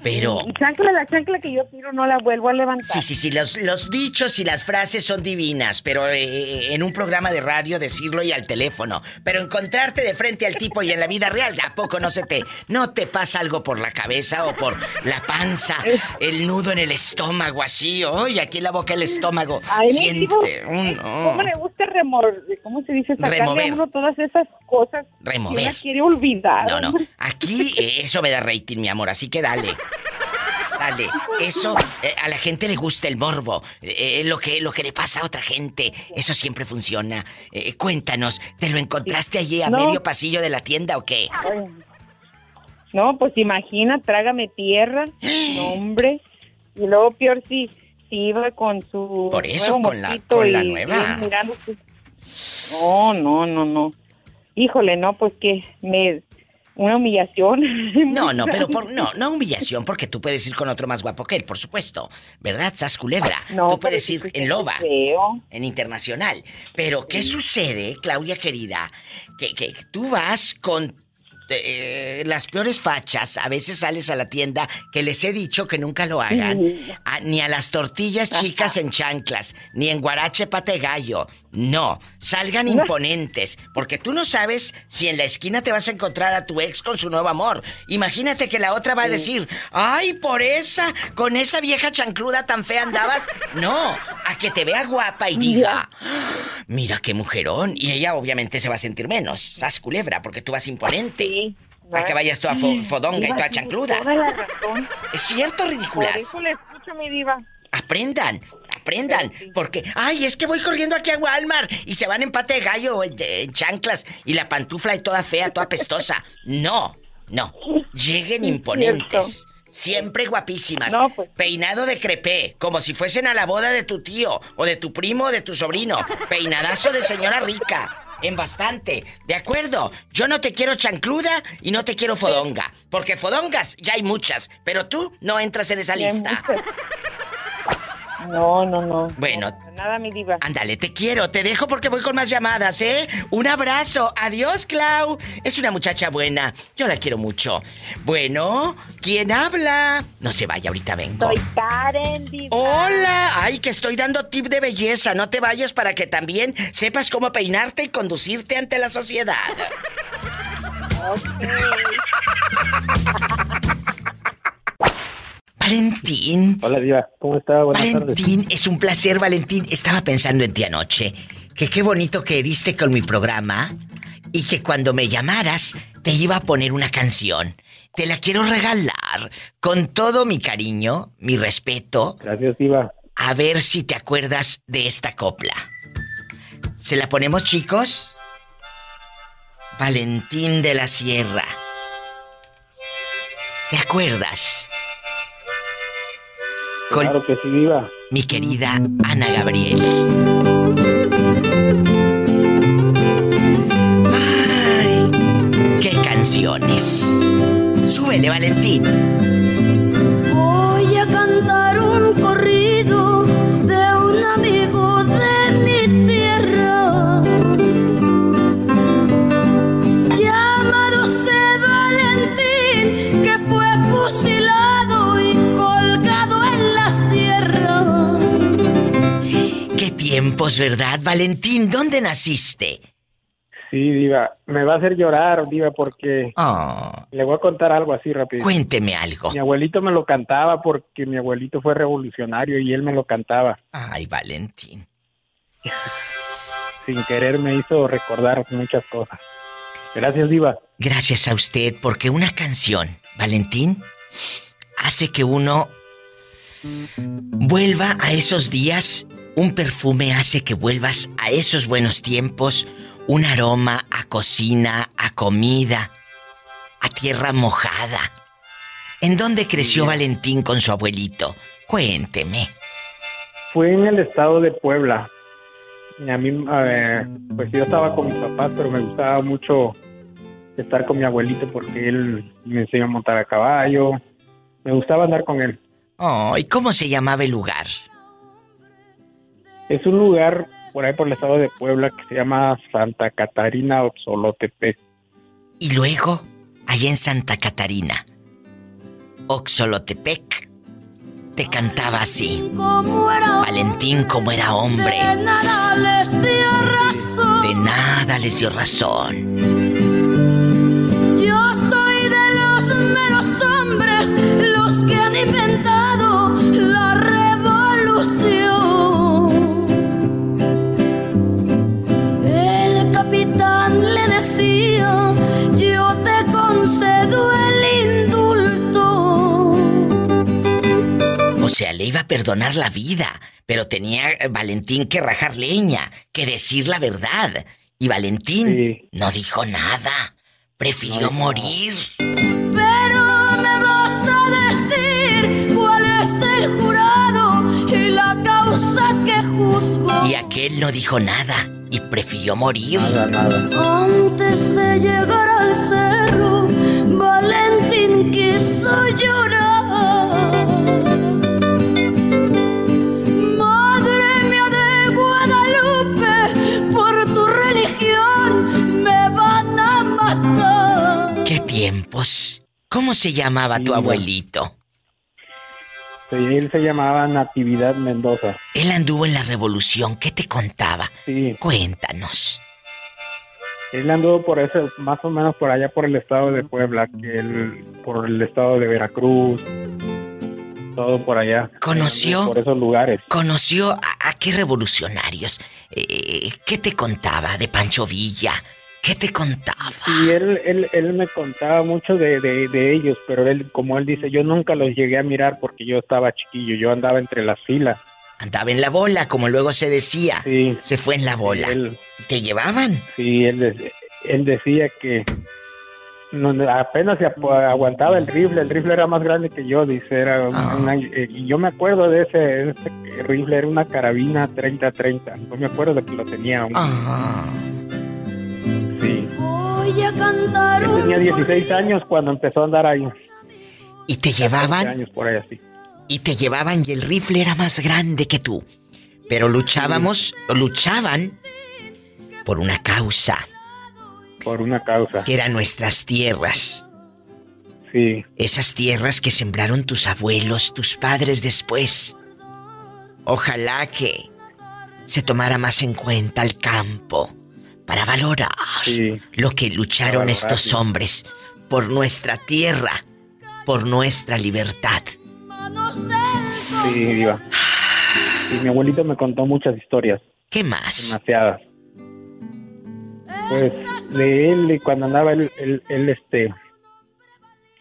S2: Pero...
S13: Y chancla, la chancla que yo tiro no la vuelvo a levantar.
S2: Sí, sí, sí, los, los dichos y las frases son divinas, pero eh, en un programa de radio decirlo y al teléfono. Pero encontrarte de frente al tipo y en la vida real, ¿a poco no se te... no te pasa algo por la cabeza o por la panza, el nudo en el estómago así, oye, aquí en la boca el estómago
S13: A él le
S2: siente
S13: digo,
S2: un...
S13: ¿Cómo
S2: oh,
S13: le gusta remor... ¿Cómo se dice? Sacarle
S2: Remover.
S13: a uno todas esas cosas
S2: Remover.
S13: que quiere olvidar.
S2: No, no, aquí eh, eso me da rating, mi amor, así que dale. Dale, eso eh, a la gente le gusta el morbo, eh, lo que lo que le pasa a otra gente, eso siempre funciona. Eh, cuéntanos, ¿te lo encontraste allí a
S13: No.
S2: medio pasillo de la tienda o qué?
S13: No, pues imagina, trágame tierra, [GASPS] no, hombre. Y luego peor si, si iba con su
S2: Por eso,
S13: nuevo
S2: con la- con la
S13: y-
S2: nueva.
S13: y mirando su- No, no, no, no. Híjole, no, pues que me Una humillación. [LAUGHS]
S2: No, no, pero por, no, no humillación, porque tú puedes ir con otro más guapo que él, por supuesto. ¿Verdad, Sas Culebra? [LAUGHS]
S13: No,
S2: tú puedes ir en Loba, en Internacional. Pero, ¿qué sucede, Claudia querida? Que, que tú vas con eh, las peores fachas, a veces sales a la tienda que les he dicho que nunca lo hagan, a- ni a las tortillas chicas en chanclas, ni en guarache pate gallo. No, salgan imponentes, porque tú no sabes si en la esquina te vas a encontrar a tu ex con su nuevo amor. Imagínate que la otra va a decir, ay, por esa, con esa vieja chancluda tan fea andabas. No, a que te vea guapa y diga, mira qué mujerón. Y ella obviamente se va a sentir menos, sas culebra, porque tú vas imponente. Para que vayas toda fo- fodonga y
S13: Diva,
S2: toda chancluda.
S13: toda la razón.
S2: Es cierto,
S13: Por
S2: ridículas.
S13: eso le escucho, mi diva.
S2: Aprendan, aprendan. Porque, ay, es que voy corriendo aquí a Walmart y se van en pate de gallo, en, en chanclas y la pantufla y toda fea, toda pestosa. No, no. Lleguen imponentes. Siempre guapísimas. Peinado de crepé, como si fuesen a la boda de tu tío, o de tu primo, o de tu sobrino. Peinadazo de señora rica. En bastante. ¿De acuerdo? Yo no te quiero chancluda y no te quiero fodonga. Porque fodongas ya hay muchas, pero tú no entras en esa lista.
S13: No, no, no.
S2: Bueno.
S13: Nada, mi diva.
S2: Ándale, te quiero, te dejo porque voy con más llamadas, ¿eh? Un abrazo, adiós, Clau. Es una muchacha buena, yo la quiero mucho. Bueno, ¿quién habla? No se vaya, ahorita vengo.
S8: Soy Karen, diva.
S2: Hola, ay, que estoy dando tip de belleza, no te vayas para que también sepas cómo peinarte y conducirte ante la sociedad. [LAUGHS] Valentín.
S6: Hola, Diva. ¿Cómo está? Buenas tardes.
S2: Valentín, es un placer, Valentín. Estaba pensando en ti anoche. Que qué bonito que diste con mi programa y que cuando me llamaras te iba a poner una canción. Te la quiero regalar con todo mi cariño, mi respeto.
S6: Gracias, Diva.
S2: A ver si te acuerdas de esta copla. ¿Se la ponemos, chicos? Valentín de la Sierra. ¿Te acuerdas? Con
S6: Claro que sí, Diva.
S2: mi querida Ana Gabriel. Ay, qué canciones. Súbele, Valentín. Tiempos, ¿verdad, Valentín? ¿Dónde naciste?
S6: Sí, Diva. Me va a hacer llorar, Diva, porque
S2: Ah,
S6: le voy a contar algo así rápido.
S2: cuénteme algo.
S6: Mi abuelito me lo cantaba porque mi abuelito fue revolucionario y él me lo cantaba.
S2: Ay, Valentín.
S6: Sin querer me hizo recordar muchas cosas. Gracias, Diva.
S2: Gracias a usted, porque una canción, Valentín, hace que uno vuelva a esos días. Un perfume hace que vuelvas a esos buenos tiempos. Un aroma a cocina, a comida, a tierra mojada. ¿En dónde creció Valentín con su abuelito? Cuénteme.
S6: Fue en el estado de Puebla. Y a mí, eh, pues yo estaba con mis papás, pero me gustaba mucho estar con mi abuelito porque él me enseñó a montar a caballo. Me gustaba andar con él.
S2: Oh, ¿y cómo se llamaba el lugar?
S6: Es un lugar por ahí por el estado de Puebla que se llama Santa Catarina Oxolotepec.
S2: Y luego, allá en Santa Catarina, Oxolotepec, te cantaba así.
S5: Como era
S2: Valentín como era hombre,
S5: de nada les dio razón.
S2: de nada les dio razón. Sea, le iba a perdonar la vida, pero tenía eh, Valentín que rajar leña, que decir la verdad. Y Valentín no dijo nada, prefirió morir.
S5: Pero me vas a decir cuál es el jurado y la causa que juzgo.
S2: Y aquel no dijo nada y prefirió morir.
S5: Antes de llegar al cerro, Valentín quiso llorar.
S2: Tiempos? ¿Cómo se llamaba tu abuelito?
S14: Sí, él se llamaba Natividad Mendoza.
S2: Él anduvo en la revolución. ¿Qué te contaba?
S14: Sí.
S2: Cuéntanos.
S14: Él anduvo por ese, más o menos por allá por el estado de Puebla, que él, por el estado de Veracruz, todo por allá.
S2: ¿Conoció?
S14: Por esos lugares.
S2: ¿Conoció a, a qué revolucionarios? Eh, ¿Qué te contaba de Pancho Villa? ¿Qué te contaba?
S14: Y él, él, él me contaba mucho de, de, de ellos, pero él, como él dice, yo nunca los llegué a mirar porque yo estaba chiquillo, yo andaba entre las filas.
S2: Andaba en la bola, como luego se decía.
S14: Sí.
S2: Se fue en la bola.
S14: Él-
S2: ¿Te llevaban?
S14: Sí, él, él decía que no, no, apenas se aguantaba el rifle, el rifle era más grande que yo, dice, era un-
S2: Ah.
S14: una- eh, y yo me acuerdo de ese, rifle, era una carabina 30-30, yo me acuerdo de que lo tenía aún. Sí,
S5: Voy a cantar
S14: Él
S5: un
S14: tenía 16 años cuando empezó a andar ahí.
S2: ¿Y te llevaban?
S14: años por ahí así.
S2: Y te llevaban y el rifle era más grande que tú. Pero luchábamos, luchaban por una causa.
S14: Por una causa.
S2: Que eran nuestras tierras.
S14: Sí.
S2: Esas tierras que sembraron tus abuelos, tus padres después. Ojalá que se tomara más en cuenta el campo para valorar lo que lucharon
S14: valorar,
S2: estos
S14: sí.
S2: hombres por nuestra tierra, por nuestra libertad.
S14: Sí, Diva. Y mi abuelito me contó muchas historias.
S2: ¿Qué más?
S14: Demasiadas. Pues de él, cuando andaba él, él, él, este,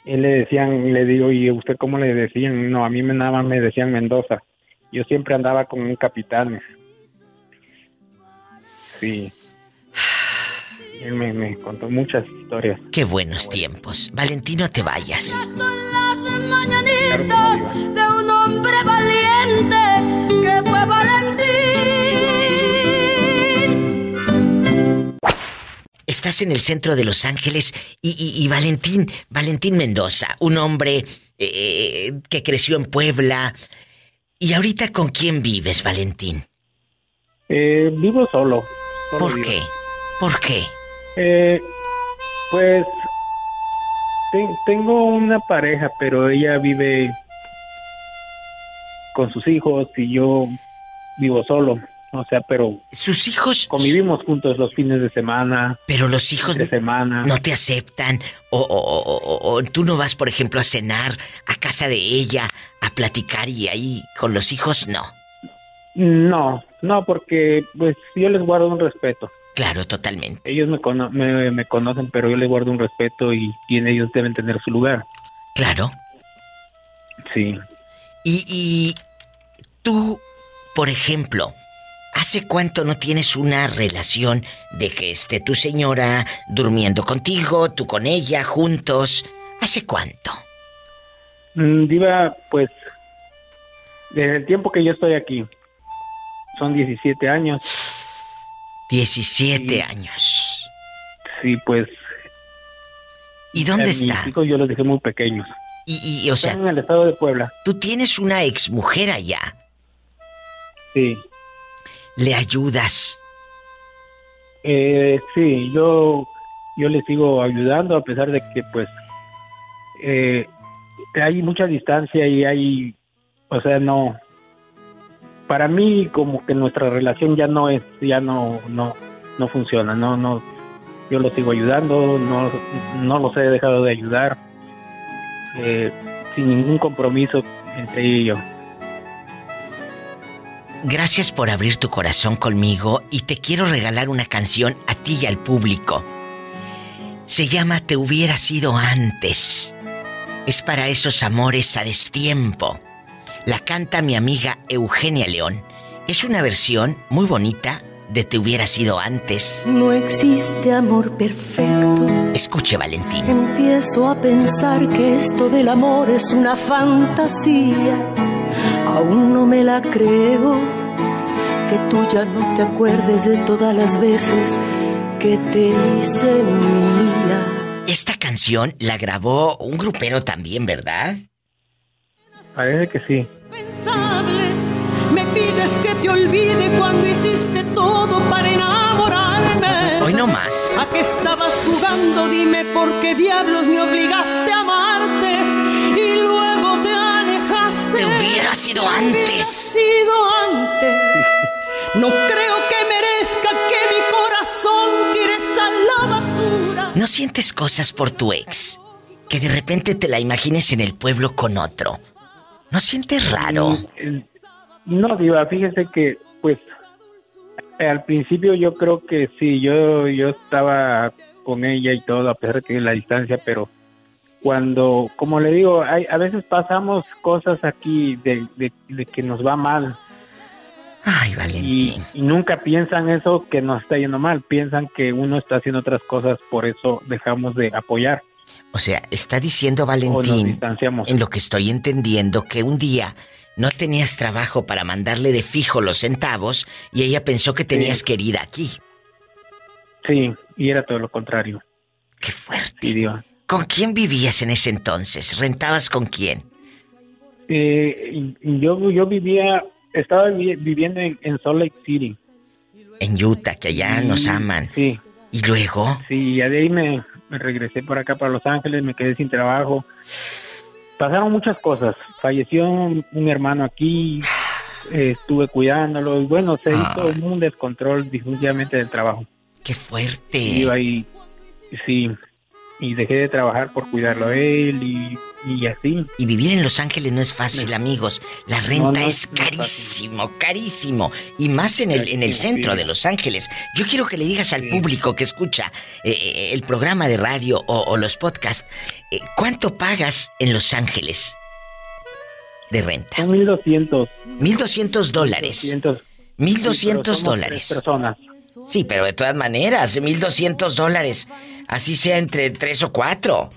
S14: él le decían, le digo, ¿y usted cómo le decían? No, a mí me nada más me decían Mendoza. Yo siempre andaba con un capitán. Sí. Él me, me contó muchas historias.
S2: Qué buenos tiempos. Valentino, te vayas.
S5: las mañanitas de un hombre valiente que fue Valentín.
S2: Estás en el centro de Los Ángeles y, y- y Valentín, Valentín Mendoza, un hombre eh, que creció en Puebla. ¿Y ahorita con quién vives, Valentín?
S14: Eh, vivo solo. solo
S2: ¿Por
S14: vivo.
S2: qué? ¿Por qué?
S14: Eh, pues ten- tengo una pareja, pero ella vive con sus hijos y yo vivo solo. O sea, pero
S2: sus hijos
S14: convivimos juntos los fines de semana.
S2: Pero los hijos
S14: de semana.
S2: no te aceptan o, o- o- o- o tú no vas, por ejemplo, a cenar a casa de ella, a platicar y ahí con los hijos no.
S14: No, no, porque pues yo les guardo un respeto.
S2: Claro, totalmente.
S14: Ellos me, cono- me, me conocen, pero yo les guardo un respeto y, y ellos deben tener su lugar.
S2: Claro.
S14: Sí.
S2: Y, y tú, por ejemplo, ¿hace cuánto no tienes una relación de que esté tu señora durmiendo contigo, tú con ella, juntos? ¿Hace cuánto?
S14: Mm, Diva, pues, desde el tiempo que yo estoy aquí, son 17 años.
S2: 17 años.
S14: Sí, pues.
S2: ¿Y dónde
S14: a
S2: está?
S14: Mis hijos yo los dejé muy pequeños.
S2: Y, y, o sea,
S14: Están en el estado de Puebla.
S2: tú tienes una exmujer allá.
S14: Sí.
S2: ¿Le ayudas?
S14: Eh, sí, yo, yo les sigo ayudando a pesar de que, pues, eh, hay mucha distancia y hay, o sea, no. Para mí, como que nuestra relación ya no es, ya no, no, no funciona, no, no. Yo los sigo ayudando, no, no los he dejado de ayudar, eh, sin ningún compromiso entre ellos.
S2: Gracias por abrir tu corazón conmigo y te quiero regalar una canción a ti y al público. Se llama Te hubiera sido antes. Es para esos amores a destiempo. La canta mi amiga Eugenia León. Es una versión muy bonita de Te hubiera sido antes.
S15: No existe amor perfecto.
S2: Escuche, Valentín.
S15: Empiezo a pensar que esto del amor es una fantasía. Aún no me la creo. Que tú ya no te acuerdes de todas las veces que te hice mía.
S2: Esta canción la grabó un grupero también, ¿verdad?
S14: Parece que sí.
S5: Me pides que te olvide cuando hiciste todo para enamorarme.
S2: Hoy no más.
S5: ¿A qué estabas jugando? Dime por qué diablos me obligaste a amarte y luego te alejaste.
S2: Te hubiera sido
S5: Te
S2: antes.
S5: hubiera sido antes. No creo que merezca que mi corazón tires a la basura.
S2: ¿No sientes cosas por tu ex? Que de repente te la imagines en el pueblo con otro. ¿No sientes raro?
S14: Mm, No, Diva, fíjese que, pues, al principio yo creo que sí, yo, yo estaba con ella y todo, a pesar de que la distancia, pero cuando, como le digo, hay, a veces pasamos cosas aquí de, de- de que nos va mal.
S2: Ay,
S14: Y,
S2: Valentín.
S14: y nunca piensan eso que nos está yendo mal, piensan que uno está haciendo otras cosas, por eso dejamos de apoyar.
S2: O sea, está diciendo Valentín,
S14: distanciamos.
S2: en lo que estoy entendiendo, que un día no tenías trabajo para mandarle de fijo los centavos y ella pensó que tenías querida aquí.
S14: Sí, y era todo lo contrario.
S2: Qué fuerte.
S14: Sí.
S2: ¿Con quién vivías en ese entonces? ¿Rentabas con quién?
S14: Eh, yo, yo vivía, estaba vi- viviendo en, en Salt Lake City.
S2: En Utah, que allá nos aman.
S14: Sí.
S2: ¿Y luego?
S14: Sí, ya de ahí me, me regresé por acá para Los Ángeles, me quedé sin trabajo. Pasaron muchas cosas. Falleció un, un hermano aquí, eh, estuve cuidándolo y bueno, se hizo un descontrol definitivamente del trabajo.
S2: ¡Qué fuerte!
S14: Iba ahí, sí, y dejé de trabajar por cuidarlo a él y, y así.
S2: Y vivir en Los Ángeles no es fácil, amigos. La renta
S14: No, no,
S2: es carísimo, carísimo. Y más en el, en el centro de Los Ángeles. Yo quiero que le digas al público que escucha eh, eh, el programa de radio o, o los podcasts, eh, ¿cuánto pagas en Los Ángeles de renta?
S14: Son 1200.
S2: 1200 dólares.
S14: 1200.
S2: 1200
S14: Sí,
S2: dólares.
S14: personas.
S2: Sí, pero de todas maneras, 1200 dólares. Así sea entre tres o cuatro.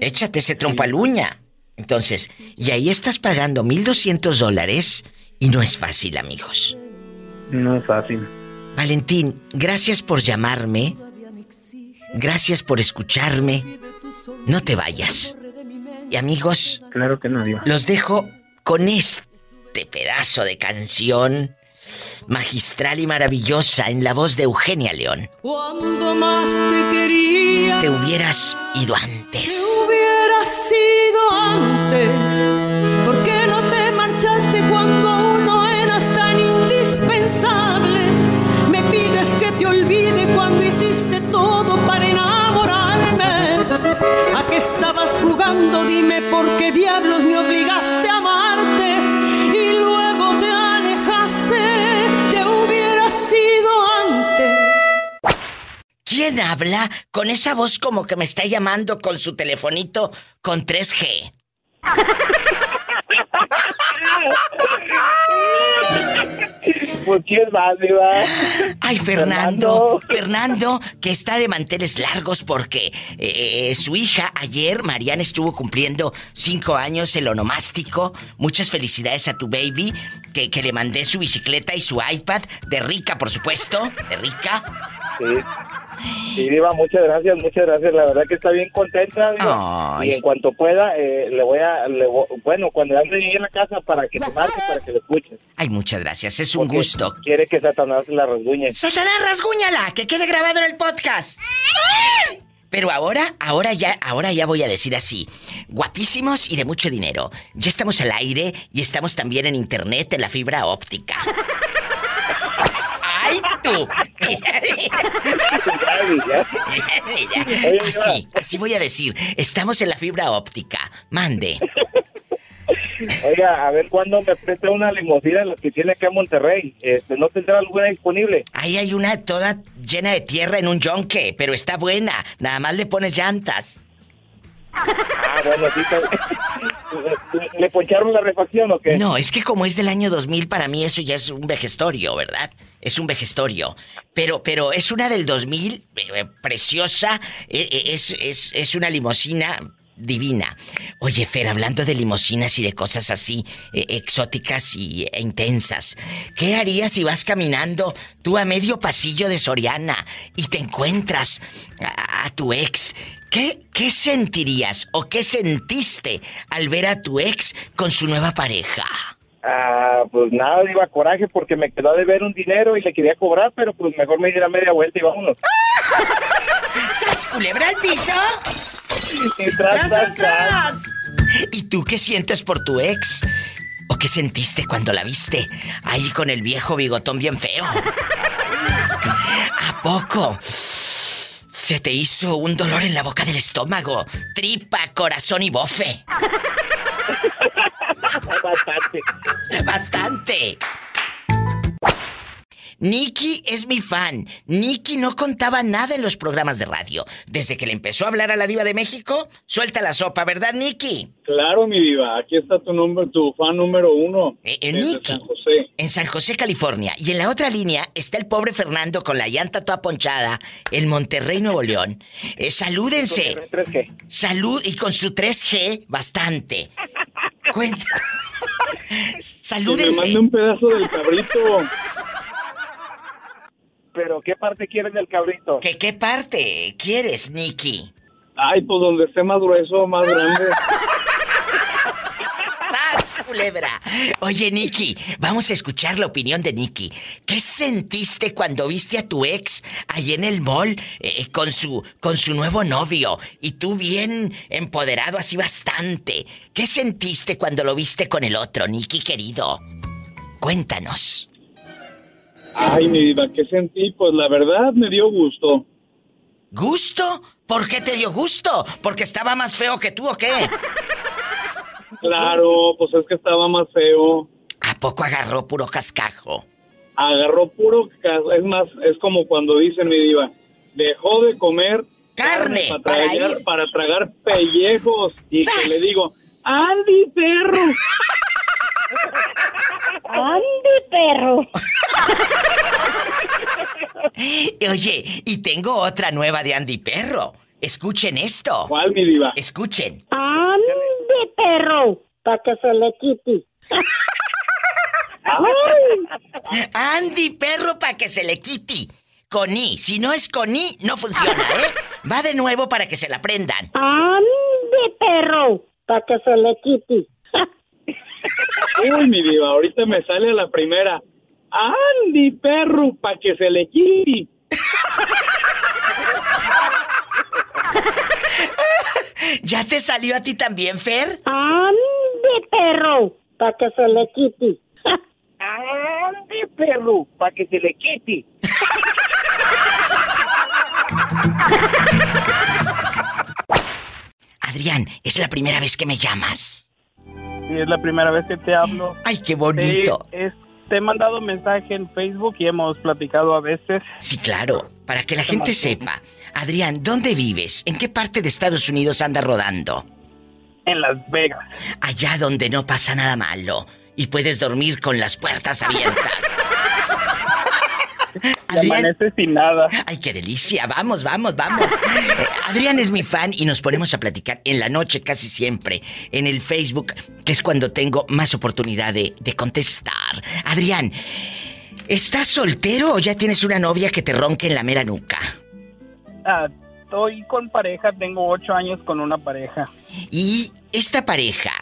S2: Échate ese trompo a la uña. Entonces, y ahí estás pagando 1200 dólares y no es fácil, amigos.
S14: No es fácil.
S2: Valentín, gracias por llamarme. Gracias por escucharme. No te vayas. Y amigos,
S14: Claro que no,
S2: los dejo con este pedazo de canción magistral y maravillosa en la voz de Eugenia León.
S5: Cuando más te quería.
S2: Te hubieras ido
S5: Te
S2: antes.
S5: hubiera sido antes. ¿Por qué no te marchaste cuando aún no eras tan indispensable? Me pides que te olvide cuando hiciste todo para enamorarme. ¿A qué estabas jugando? Dime por qué diablos me
S2: ¿Quién habla con esa voz como que me está llamando con su telefonito con 3G?
S6: ¿Por quién más, Diva?
S2: Ay, Fernando, Fernando, que está de manteles largos porque eh, su hija ayer, Mariana, estuvo cumpliendo cinco años el onomástico. Muchas felicidades a tu baby, que, que le mandé su bicicleta y su iPad, de rica, por supuesto, de rica.
S6: Sí. Sí, Diva, muchas gracias, muchas gracias. La verdad que está bien contenta, Diva.
S2: Ay.
S6: Y en cuanto pueda, eh, le voy a... le vo- bueno, cuando ande ahí en la casa para que te marque, para que lo escuches.
S2: Ay, muchas gracias, es un
S6: Porque
S2: gusto.
S6: Quiere que Satanás la rasguñe.
S2: Satanás, rasguñala, que quede grabado en el podcast. Pero ahora, ahora ya, ahora ya voy a decir así. Guapísimos y de mucho dinero. Ya estamos al aire y estamos también en internet en la fibra óptica. ¡Ay, tú! Mira, mira. Mira, Así, así voy a decir. Estamos en la fibra óptica. Mande.
S6: Oiga, a ver cuándo me presta una limusina de las que tiene acá en Monterrey. Este, ¿No tendrá alguna disponible?
S2: Ahí hay una toda llena de tierra en un yonque, pero está buena. Nada más le pones llantas.
S6: Ah, bueno, sí. está- ¿Le poncharon la refacción o qué?
S2: No, es que como es del año 2000, para mí eso ya es un vejestorio, ¿verdad? Es un vejestorio. Pero, pero es una del 2000, eh, eh, preciosa, eh, es, es, es una limosina divina. Oye, Fer, hablando de limosinas y de cosas así, exóticas y, e intensas, ¿qué harías si vas caminando tú a medio pasillo de Soriana y te encuentras a tu ex ¿Qué, ¿Qué sentirías o qué sentiste al ver a tu ex con su nueva pareja?
S16: Ah, pues nada, iba coraje porque me quedó de ver un dinero y le quería cobrar, pero pues mejor me diera media vuelta y vámonos. [LAUGHS]
S2: ¡Sas culebra al piso!
S16: Y tras, tras, tras.
S2: ¿Y tú qué sientes por tu ex? ¿O qué sentiste cuando la viste ahí con el viejo bigotón bien feo? [LAUGHS] ¿A poco? Se te hizo un dolor en la boca del estómago, tripa, corazón y bofe. [LAUGHS]
S16: Bastante.
S2: Bastante. Nicky es mi fan. Nicky no contaba nada en los programas de radio. Desde que le empezó a hablar a la diva de México, suelta la sopa, ¿verdad, Nicky?
S7: Claro, mi diva. Aquí está tu nombre, tu fan número uno.
S2: Eh, eh,
S7: Desde
S2: Nicky.
S7: San José.
S2: En San José, California. Y en la otra línea está el pobre Fernando con la llanta toda ponchada en Monterrey, Nuevo León. Eh, salúdense. Salud y con su 3G, bastante. Cuenta.
S7: Que me
S2: Salúdense.
S7: mande un pedazo del cabrito.
S16: Pero ¿qué parte quieren del cabrito?
S2: ¿Qué, qué parte quieres, Nicky?
S7: Ay, pues donde esté más grueso, más grande. [LAUGHS]
S2: ¡Sas, culebra! Oye, Nicky, vamos a escuchar la opinión de Nicky. ¿Qué sentiste cuando viste a tu ex ahí en el mall eh, con su con su nuevo novio y tú bien empoderado así bastante? ¿Qué sentiste cuando lo viste con el otro, Nicky querido? Cuéntanos.
S7: Ay, mi diva, ¿qué sentí? Pues la verdad me dio gusto.
S2: ¿Gusto? ¿Por qué te dio gusto? ¿Porque estaba más feo que tú o qué?
S7: Claro, pues es que estaba más feo.
S2: ¿A poco agarró puro cascajo?
S7: Agarró puro... ca- Es más, es como cuando dicen, mi diva, dejó de comer
S2: Carne,
S7: para,
S2: para
S7: tragar,
S2: ir.
S7: para tragar pellejos. Y
S2: ¡Sas!
S7: que le digo, Andy, perro. [LAUGHS]
S17: ¡Andy, perro! [LAUGHS]
S2: Oye, y tengo otra nueva de Andy Perro. Escuchen esto.
S7: ¿Cuál, mi diva?
S2: Escuchen.
S17: ¡Andy, perro! Para que se le quite. [LAUGHS]
S2: Andy Perro para que se le quite. Con I. Si no es con I, no funciona, ¿eh? Va de nuevo para que se la aprendan.
S17: ¡Andy, perro! Para que se le quite.
S7: Uy, mi diva, ahorita me sale a la primera. Andy, perro, para que se le quite.
S2: ¿Ya te salió a ti también, Fer?
S17: ¡Andy, perro! Para que se le quite.
S16: ¡Ande, perro! Para que se le quite.
S2: Adrián, es la primera vez que me llamas.
S18: Sí, es la primera vez que te hablo.
S2: Ay, qué bonito.
S18: Es- te he mandado mensaje en Facebook y hemos platicado a veces.
S2: Sí, claro. Para que la gente sepa. Adrián, ¿dónde vives? ¿En qué parte de Estados Unidos anda rodando?
S18: En Las Vegas.
S2: Allá donde no pasa nada malo. Y puedes dormir con las puertas abiertas. [LAUGHS] [LAUGHS]
S18: Amaneces sin nada.
S2: Ay, qué delicia. Vamos, vamos, vamos. [LAUGHS] Adrián es mi fan y nos ponemos a platicar en la noche casi siempre. En el Facebook, que es cuando tengo más oportunidad de, de contestar. Adrián, ¿estás soltero o ya tienes una novia que te ronque en la mera nuca?
S18: Ah, estoy con pareja, tengo ocho años con una pareja.
S2: Y esta pareja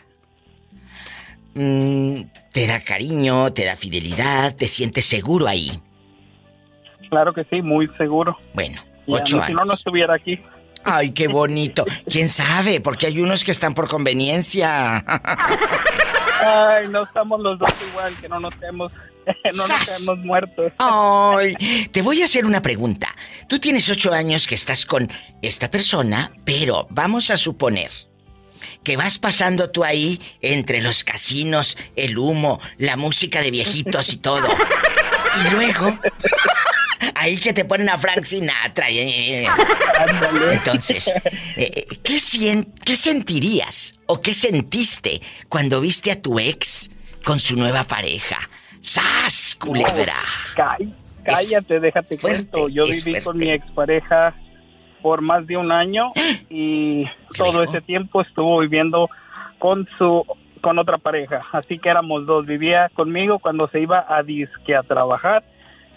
S2: mm, te da cariño, te da fidelidad, te sientes seguro ahí.
S18: Claro que sí, muy seguro.
S2: Bueno,
S18: Y
S2: ocho
S18: Si no, no
S2: años.
S18: estuviera aquí.
S2: Ay, qué bonito. ¿Quién sabe? Porque hay unos que están por conveniencia.
S18: Ay, no estamos los dos igual, que no nos hemos, [LAUGHS] no nos hemos muertos.
S2: Ay, te voy a hacer una pregunta. Tú tienes ocho años que estás con esta persona, pero vamos a suponer que vas pasando tú ahí entre los casinos, el humo, la música de viejitos y todo. Y luego, ahí que te ponen a Frank Sinatra. eh, eh, eh. Entonces, ¿qué, sien- ¿qué sentirías o qué sentiste cuando viste a tu ex con su nueva pareja? ¡Sas, culebra!
S18: Cállate, cállate, déjate cuento. Yo viví con mi expareja por más de un año y todo ese tiempo estuvo viviendo con su con otra pareja. Así que éramos dos. Vivía conmigo cuando se iba a disque a trabajar,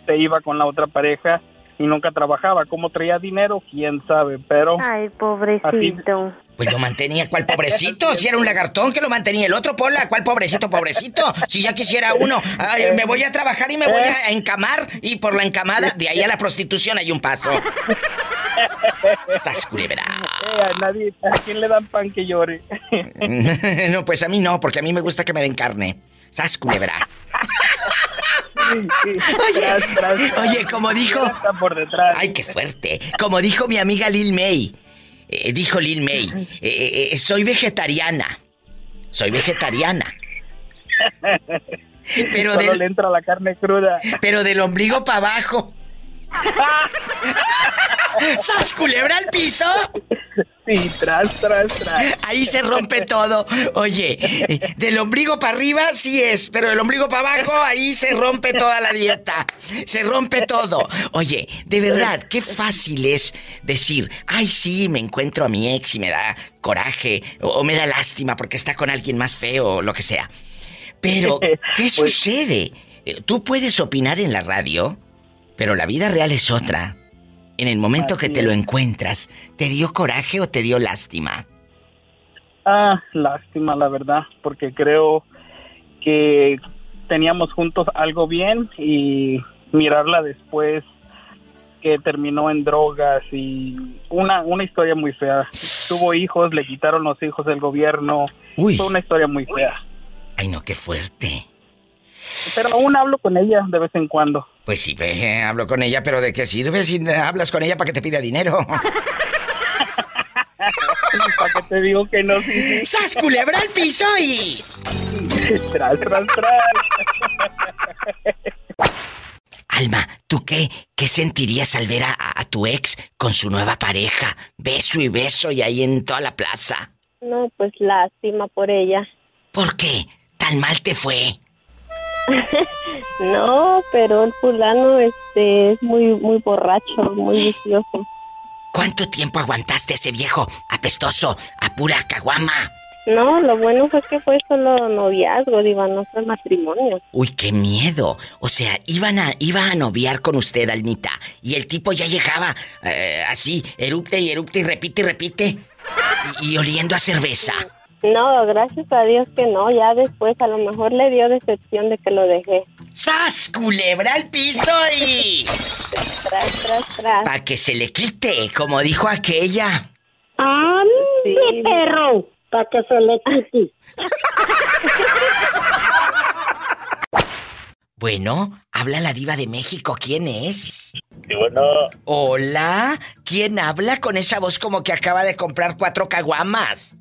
S18: se iba con la otra pareja
S19: y nunca trabajaba. ¿Cómo traía dinero? ¿Quién sabe? Pero...
S8: Ay, pobrecito.
S2: Pues lo mantenía, ¿cuál pobrecito? Si era un lagartón que lo mantenía el otro, Pola, ¿cuál pobrecito, pobrecito? Si ya quisiera uno, Ay, me voy a trabajar y me voy a encamar y por la encamada, de ahí a la prostitución hay un paso. [LAUGHS] ¡Sas, culebra!
S19: Eh, a nadie, ¿a quién le dan pan que llore? [LAUGHS]
S2: no, pues a mí no, porque a mí me gusta que me den carne. ¡Sas, [LAUGHS] Oye, oye, como dijo.
S19: Por detrás.
S2: Ay, qué fuerte. Como dijo mi amiga Lil May. eh, dijo Lil May. eh, eh, soy vegetariana. Soy vegetariana. [LAUGHS] Pero
S19: Solo
S2: del-
S19: le entra la carne cruda.
S2: Pero del ombligo para abajo. [LAUGHS] ¡Sas culebra al piso!
S19: Sí, tras, tras, tras.
S2: Ahí se rompe todo. Oye, del ombligo para arriba sí es, pero del ombligo para abajo ahí se rompe toda la dieta. Se rompe todo. Oye, de verdad, qué fácil es decir, ay sí, me encuentro a mi ex y me da coraje o, o me da lástima porque está con alguien más feo o lo que sea. Pero, ¿qué [LAUGHS] sucede? Eh, Tú puedes opinar en la radio, pero la vida real es otra. En el momento que te lo encuentras, ¿te dio coraje o te dio lástima?
S19: Ah, lástima, la verdad, porque creo que teníamos juntos algo bien y mirarla después que terminó en drogas y una, una historia muy fea. Tuvo hijos, le quitaron los hijos del gobierno.
S2: Uy.
S19: Fue una historia muy fea.
S2: Ay, no, qué fuerte.
S19: Pero aún hablo con ella de vez en cuando.
S2: Pues sí, ve, hablo con ella, pero ¿de qué sirve si hablas con ella para que te pida dinero? [LAUGHS]
S19: ¿Para qué te digo que no? Sí, sí.
S2: ¡Sas, culebra al piso y...
S19: tras, tras, tras.
S2: Alma, ¿tú qué? ¿Qué sentirías al ver a, a tu ex con su nueva pareja? Beso y beso y ahí en toda la plaza.
S8: No, pues lástima por ella.
S2: ¿Por qué? ¿Tan mal te fue? [LAUGHS]
S8: No, pero el fulano este es muy muy borracho, muy vicioso.
S2: ¿Cuánto tiempo aguantaste a ese viejo apestoso a pura caguama?
S8: No, lo bueno fue que fue solo noviazgo, digo, no fue matrimonio.
S2: Uy, qué miedo. O sea, iban a, iba a noviar con usted, Almita. Y el tipo ya llegaba eh, así, erupte y erupte y repite y repite. Y, y oliendo a cerveza.
S8: No, gracias a Dios que no, ya después a lo mejor le dio decepción de que lo dejé.
S2: ¡Sas, culebra al piso y...
S8: Tras, tras, tras.
S2: Para que se le quite, como dijo aquella.
S12: ¡Ah, mi perro! Para que se le quite. [LAUGHS]
S2: Bueno, habla la diva de México. ¿Quién es?
S20: Bueno,
S2: Hola. ¿Quién habla con esa voz como que acaba de comprar cuatro caguamas?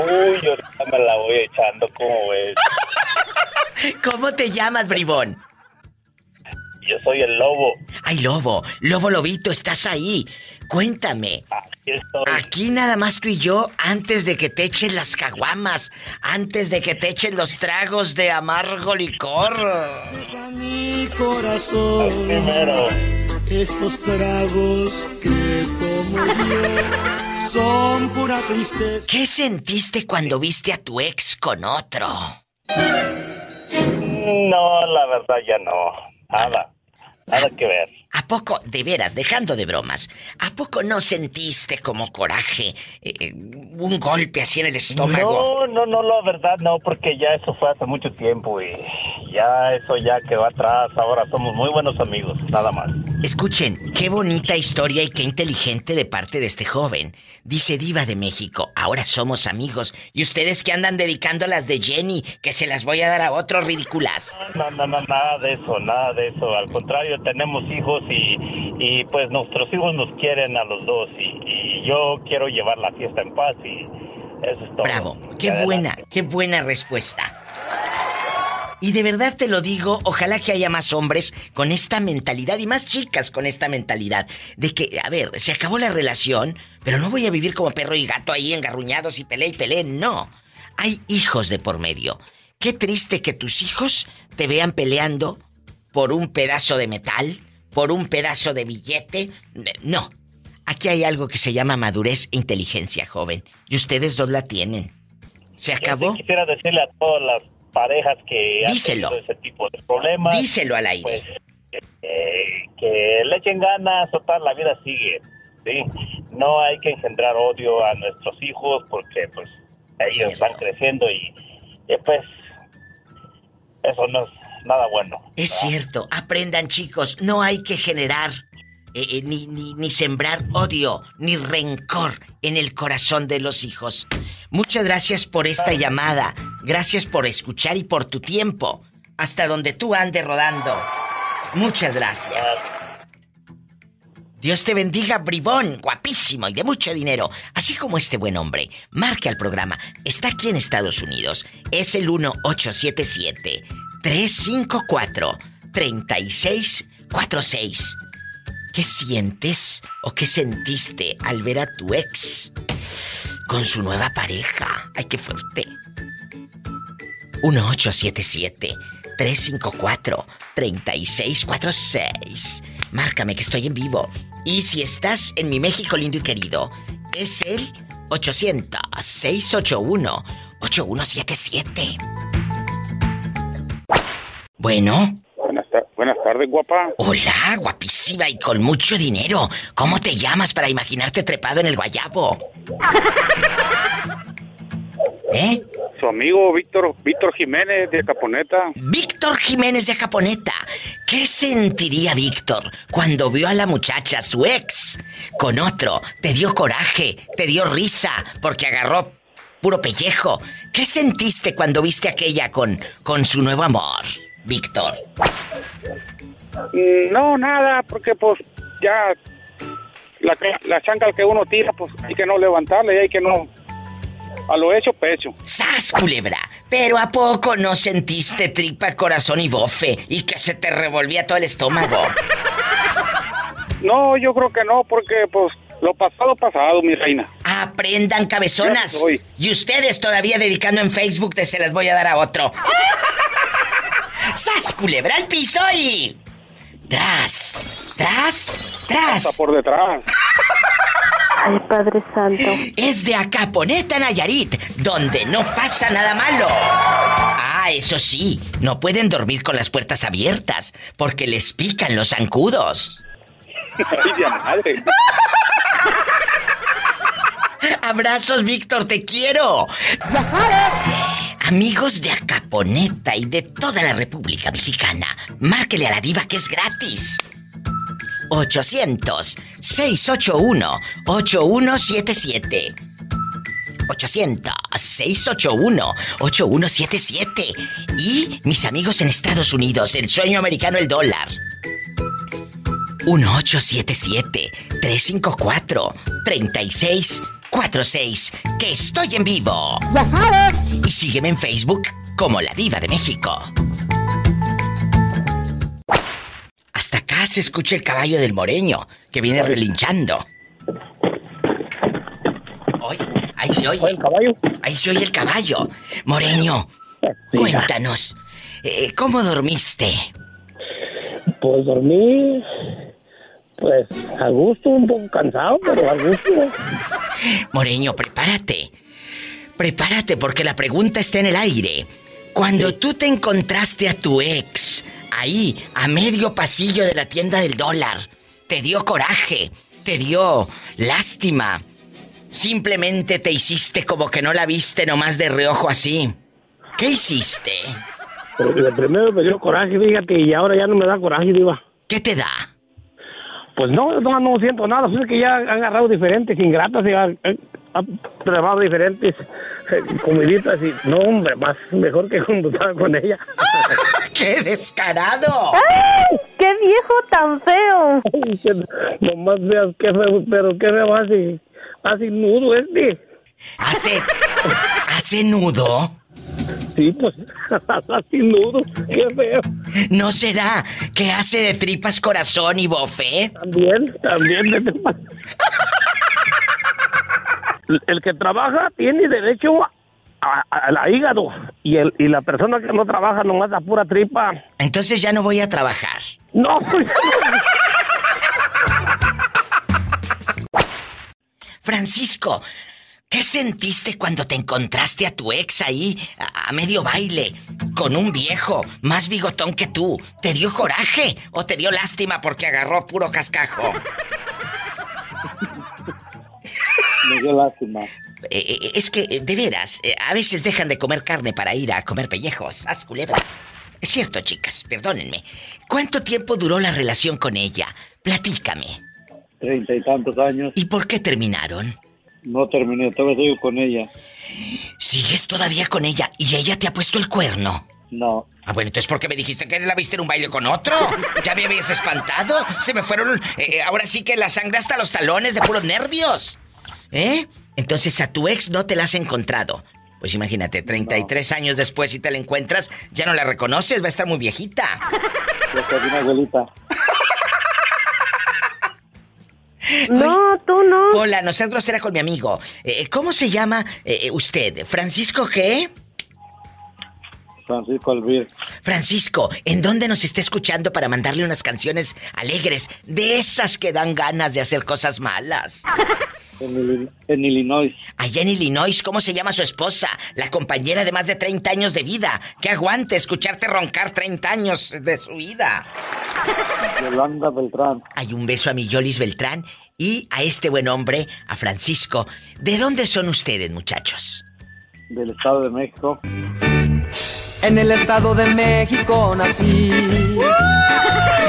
S20: Uy, ahorita me la voy echando, como ves?
S2: ¿Cómo te llamas, bribón?
S20: Yo soy el lobo.
S2: Ay, Lobo, Lobo Lobito, estás ahí. Cuéntame.
S20: Aquí estoy.
S2: Aquí nada más tú y yo, antes de que te echen las caguamas, antes de que te echen los tragos de amargo licor.
S21: mi corazón.
S20: Primero.
S21: Estos tragos que tomo yo son pura tristeza.
S2: ¿Qué sentiste cuando viste a tu ex con otro?
S20: No, la verdad ya no. Nada. Nada que ver.
S2: ¿A poco, de veras, dejando de bromas, ¿a poco no sentiste como coraje, eh, un golpe así en el estómago?
S20: No, no, no, la verdad no, porque ya eso fue hace mucho tiempo y ya eso ya quedó atrás. Ahora somos muy buenos amigos, nada más.
S2: Escuchen, qué bonita historia y qué inteligente de parte de este joven. Dice Diva de México, ahora somos amigos. Y ustedes que andan dedicando las de Jenny, que se las voy a dar a otros ridículas.
S20: No, no, no, nada de eso, nada de eso. Al contrario, tenemos hijos y, y pues nuestros hijos nos quieren a los dos y, y yo quiero llevar la fiesta en paz y eso es todo.
S2: Bravo, qué
S20: Adelante.
S2: buena, qué buena respuesta. Y de verdad te lo digo, ojalá que haya más hombres con esta mentalidad y más chicas con esta mentalidad de que, a ver, se acabó la relación, pero no voy a vivir como perro y gato ahí engarruñados y pelé y pelé, no. Hay hijos de por medio. Qué triste que tus hijos te vean peleando por un pedazo de metal, por un pedazo de billete. No. Aquí hay algo que se llama madurez e inteligencia, joven. Y ustedes dos la tienen. ¿Se acabó?
S20: Yo quisiera decirle a todas las parejas que han
S2: Díselo.
S20: tenido ese tipo de problemas.
S2: Díselo al aire.
S20: Pues, eh, que le echen ganas, total, la vida sigue, ¿sí? No hay que engendrar odio a nuestros hijos porque, pues, ellos están creciendo y, y, pues, eso no es nada bueno.
S2: Es cierto, aprendan chicos, no hay que generar eh, eh, ni, ni, ni sembrar odio, ni rencor en el corazón de los hijos. Muchas gracias por esta llamada, gracias por escuchar y por tu tiempo, hasta donde tú andes rodando. Muchas gracias. Dios te bendiga, bribón, guapísimo y de mucho dinero, así como este buen hombre. Marque al programa. Está aquí en Estados Unidos. Es el 1877 354 3646. ¿Qué sientes o qué sentiste al ver a tu ex con su nueva pareja? Ay, qué fuerte. 1877 354 3646. Márcame que estoy en vivo. Y si estás en mi México lindo y querido, es el 800 681 8177. Bueno.
S22: Buenas, ta- buenas tardes, guapa.
S2: Hola, guapísima y con mucho dinero. ¿Cómo te llamas para imaginarte trepado en el guayabo? [LAUGHS] ¿Eh?
S22: Su amigo Víctor Víctor Jiménez de Caponeta.
S2: Víctor Jiménez de Caponeta. ¿Qué sentiría Víctor cuando vio a la muchacha, su ex, con otro? Te dio coraje, te dio risa, porque agarró puro pellejo. ¿Qué sentiste cuando viste a aquella con, con su nuevo amor, Víctor?
S22: Mm, No, nada, porque pues ya la, la chancla que uno tira, pues hay que no levantarla y hay que no... A lo hecho, pecho.
S2: ¡Sas, culebra! Pero ¿a poco no sentiste tripa, corazón y bofe y que se te revolvía todo el estómago? [LAUGHS]
S22: No, yo creo que no, porque pues lo pasado, pasado, mi reina.
S2: Aprendan cabezonas. Y ustedes todavía dedicando en Facebook te se las voy a dar a otro. ¡Sas, culebra al piso y... Tras, tras, tras.
S22: Hasta por detrás.
S8: Ay, Padre Santo.
S2: Es de Acaponeta, Nayarit, donde no pasa nada malo. Ah, eso sí, no pueden dormir con las puertas abiertas, porque les pican los zancudos.
S22: Ay, madre. [LAUGHS]
S2: Abrazos, Víctor, te quiero.
S5: Ya sabes.
S2: Amigos de Acaponeta y de toda la República Mexicana, márquele a la diva que es gratis. 800-681-8177. 800-681-8177. Y mis amigos en Estados Unidos, el sueño americano, el dólar. 1877-354-3646. Que estoy en vivo.
S5: Ya sabes.
S2: Y sígueme en Facebook como La Diva de México. Hasta acá se escucha el caballo del moreño que viene relinchando. Hoy, ahí se oye.
S6: ¿El caballo?
S2: Ahí se oye el caballo. Moreño, cuéntanos, eh, ¿cómo dormiste?
S6: Pues dormí, pues a gusto, un poco cansado, pero a gusto.
S2: Moreño, prepárate. Prepárate porque la pregunta está en el aire. Cuando tú te encontraste a tu ex ahí, a medio pasillo de la tienda del dólar, te dio coraje, te dio lástima. Simplemente te hiciste como que no la viste nomás de reojo así. ¿Qué hiciste?
S6: Pero primero me dio coraje, fíjate, y ahora ya no me da coraje, diva.
S2: ¿Qué te da?
S6: Pues no, no, no siento nada, es que ya han agarrado diferentes ingratas y han, han- han probado diferentes eh, comiditas y no, hombre, más mejor que cuando estaba con ella. [LAUGHS]
S2: ¡Qué descarado!
S8: ¡Ay! ¡Qué viejo tan feo!
S6: Nomás veas qué feo, pero qué feo hace, hace nudo este.
S2: ¿Hace, hace nudo?
S6: Sí, pues, hace nudo, qué feo.
S2: ¿No será que hace de tripas corazón y bofe?
S6: También, también. El que trabaja tiene derecho a, a hígado y, el, y la persona que no trabaja nomás da pura tripa.
S2: Entonces ya no voy a trabajar.
S6: No, [LAUGHS]
S2: Francisco, ¿Qué sentiste cuando te encontraste a tu ex ahí, a, a medio baile, con un viejo más bigotón que tú? ¿Te dio coraje o te dio lástima porque agarró puro cascajo?
S23: Me dio lástima.
S2: Eh, eh, es que, eh, de veras, eh, a veces dejan de comer carne para ir a comer pellejos. Haz culebra. Es cierto, chicas, perdónenme. ¿Cuánto tiempo duró la relación con ella? Platícame.
S23: Treinta y tantos años.
S2: ¿Y por qué terminaron?
S23: No terminé, todavía estoy con ella.
S2: ¿Sigues todavía con ella y ella te ha puesto el cuerno?
S23: No.
S2: Ah, bueno, entonces ¿por qué me dijiste que la viste en un baile con otro? ¿Ya me habías espantado? Se me fueron, eh, ahora sí que la sangre hasta los talones de puros nervios. ¿Eh? Entonces a tu ex no te la has encontrado. Pues imagínate, 33 años después si te la encuentras, ya no la reconoces, va a estar muy viejita.
S23: Ya está bien, abuelita. [LAUGHS]
S2: No, tú no. Hola, no seas grosera con mi amigo. Eh, ¿Cómo se llama eh, usted? ¿Francisco G?
S23: Francisco Alvir.
S2: Francisco, ¿en dónde nos está escuchando para mandarle unas canciones alegres de esas que dan ganas de hacer cosas malas? [LAUGHS]
S23: En, Illinois.
S2: Allá en Illinois, ¿cómo se llama su esposa? La compañera de más de 30 años de vida. Que aguante escucharte roncar 30 años de su vida.
S23: Yolanda Beltrán.
S2: Hay un beso a mi Yolis Beltrán y a este buen hombre, a Francisco. ¿De dónde son ustedes, muchachos?
S23: Del Estado de México.
S21: En el Estado de México nací.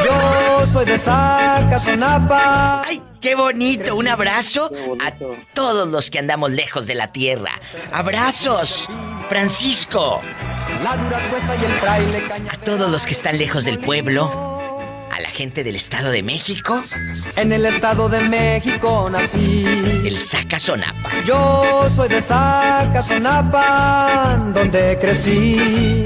S21: Yo soy de Zacazonapa.
S2: ¡Ay, qué bonito! Un abrazo a todos los que andamos lejos de la tierra. ¡Abrazos! Francisco. A todos los que están lejos del pueblo. A la gente del Estado de México.
S21: En el Estado de México nací.
S2: El Zacazonapa.
S21: Yo soy de Zacazonapa, donde crecí.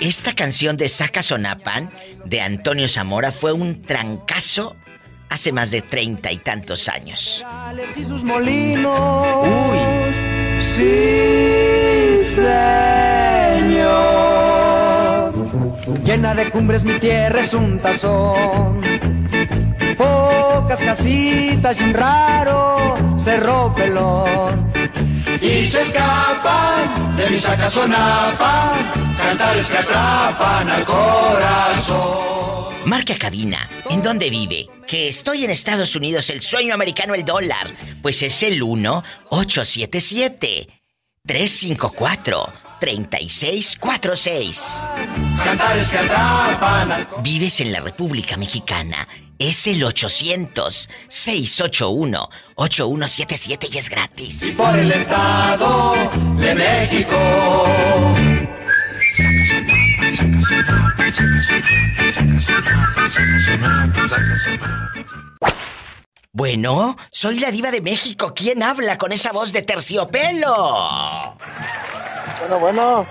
S2: Esta canción de Zacazonapan de Antonio Zamora fue un trancazo hace más de treinta y tantos años.
S21: y sus molinos. Uy. Sí, señor. Llena de cumbres mi tierra es un tazón. Pocas casitas y un raro cerro pelón. Y se escapan de mi sacazonapa, cantares que atrapan al corazón.
S2: Marca cabina. ¿En dónde vive? Que estoy en Estados Unidos, el sueño americano, el dólar. Pues es el 1-877-354-3646.
S21: Cantares que atrapan al
S2: Vives en la República Mexicana. Es el 800-681-8177 y es gratis.
S21: por el Estado de México.
S2: Bueno, soy la diva de México. ¿Quién habla con esa voz de terciopelo?
S6: Bueno, bueno.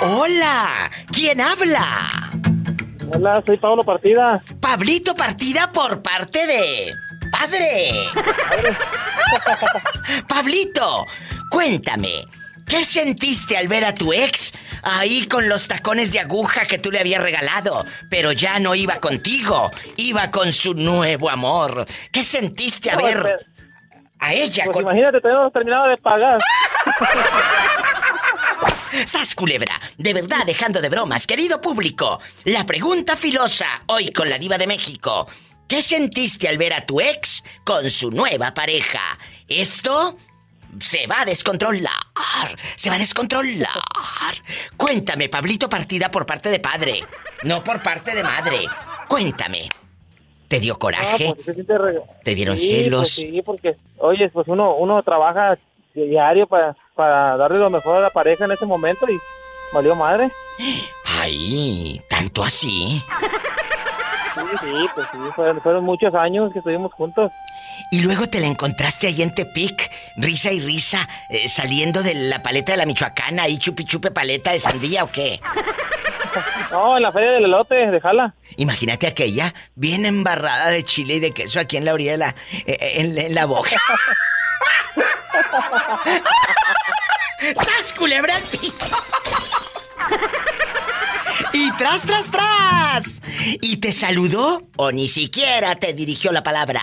S2: Hola, ¿quién habla?
S6: Hola, soy Pablo Partida.
S2: Pablito Partida por parte de... Padre. [LAUGHS] Pablito, cuéntame, ¿qué sentiste al ver a tu ex ahí con los tacones de aguja que tú le habías regalado? Pero ya no iba contigo, iba con su nuevo amor. ¿Qué sentiste a
S6: No,
S2: ver
S6: pues,
S2: a ella
S6: Pues
S2: con...
S6: imagínate, todavía no hemos terminado de pagar. [LAUGHS]
S2: ¡Sas, culebra! De verdad, dejando de bromas, querido público. La pregunta filosa, hoy con la diva de México. ¿Qué sentiste al ver a tu ex con su nueva pareja? Esto se va a descontrolar. Se va a descontrolar. Cuéntame, Pablito Partida por parte de padre, no por parte de madre. Cuéntame. ¿Te dio coraje?
S6: Pues, siente re-
S2: ¿Te dieron
S6: Sí,
S2: celos?
S6: pues sí, porque, oye, pues uno, uno trabaja diario para, para darle lo mejor a la pareja en ese momento y valió madre.
S2: Ay, ¿tanto así?
S6: Sí, sí, pues sí, fueron, fueron muchos años que estuvimos juntos.
S2: Y luego te la encontraste ahí en Tepic, risa y risa, eh, saliendo de la paleta de la Michoacana, ahí chupi chupe paleta de sandía o qué. [LAUGHS]
S6: No, en la feria del elote de Jala.
S2: Imagínate aquella bien embarrada de chile y de queso aquí en la orilla de la, eh, eh, en, en la boca. [LAUGHS] ¡Sas, culebra al piso! Y tras, tras, tras. ¿Y te saludó o ni siquiera te dirigió la palabra?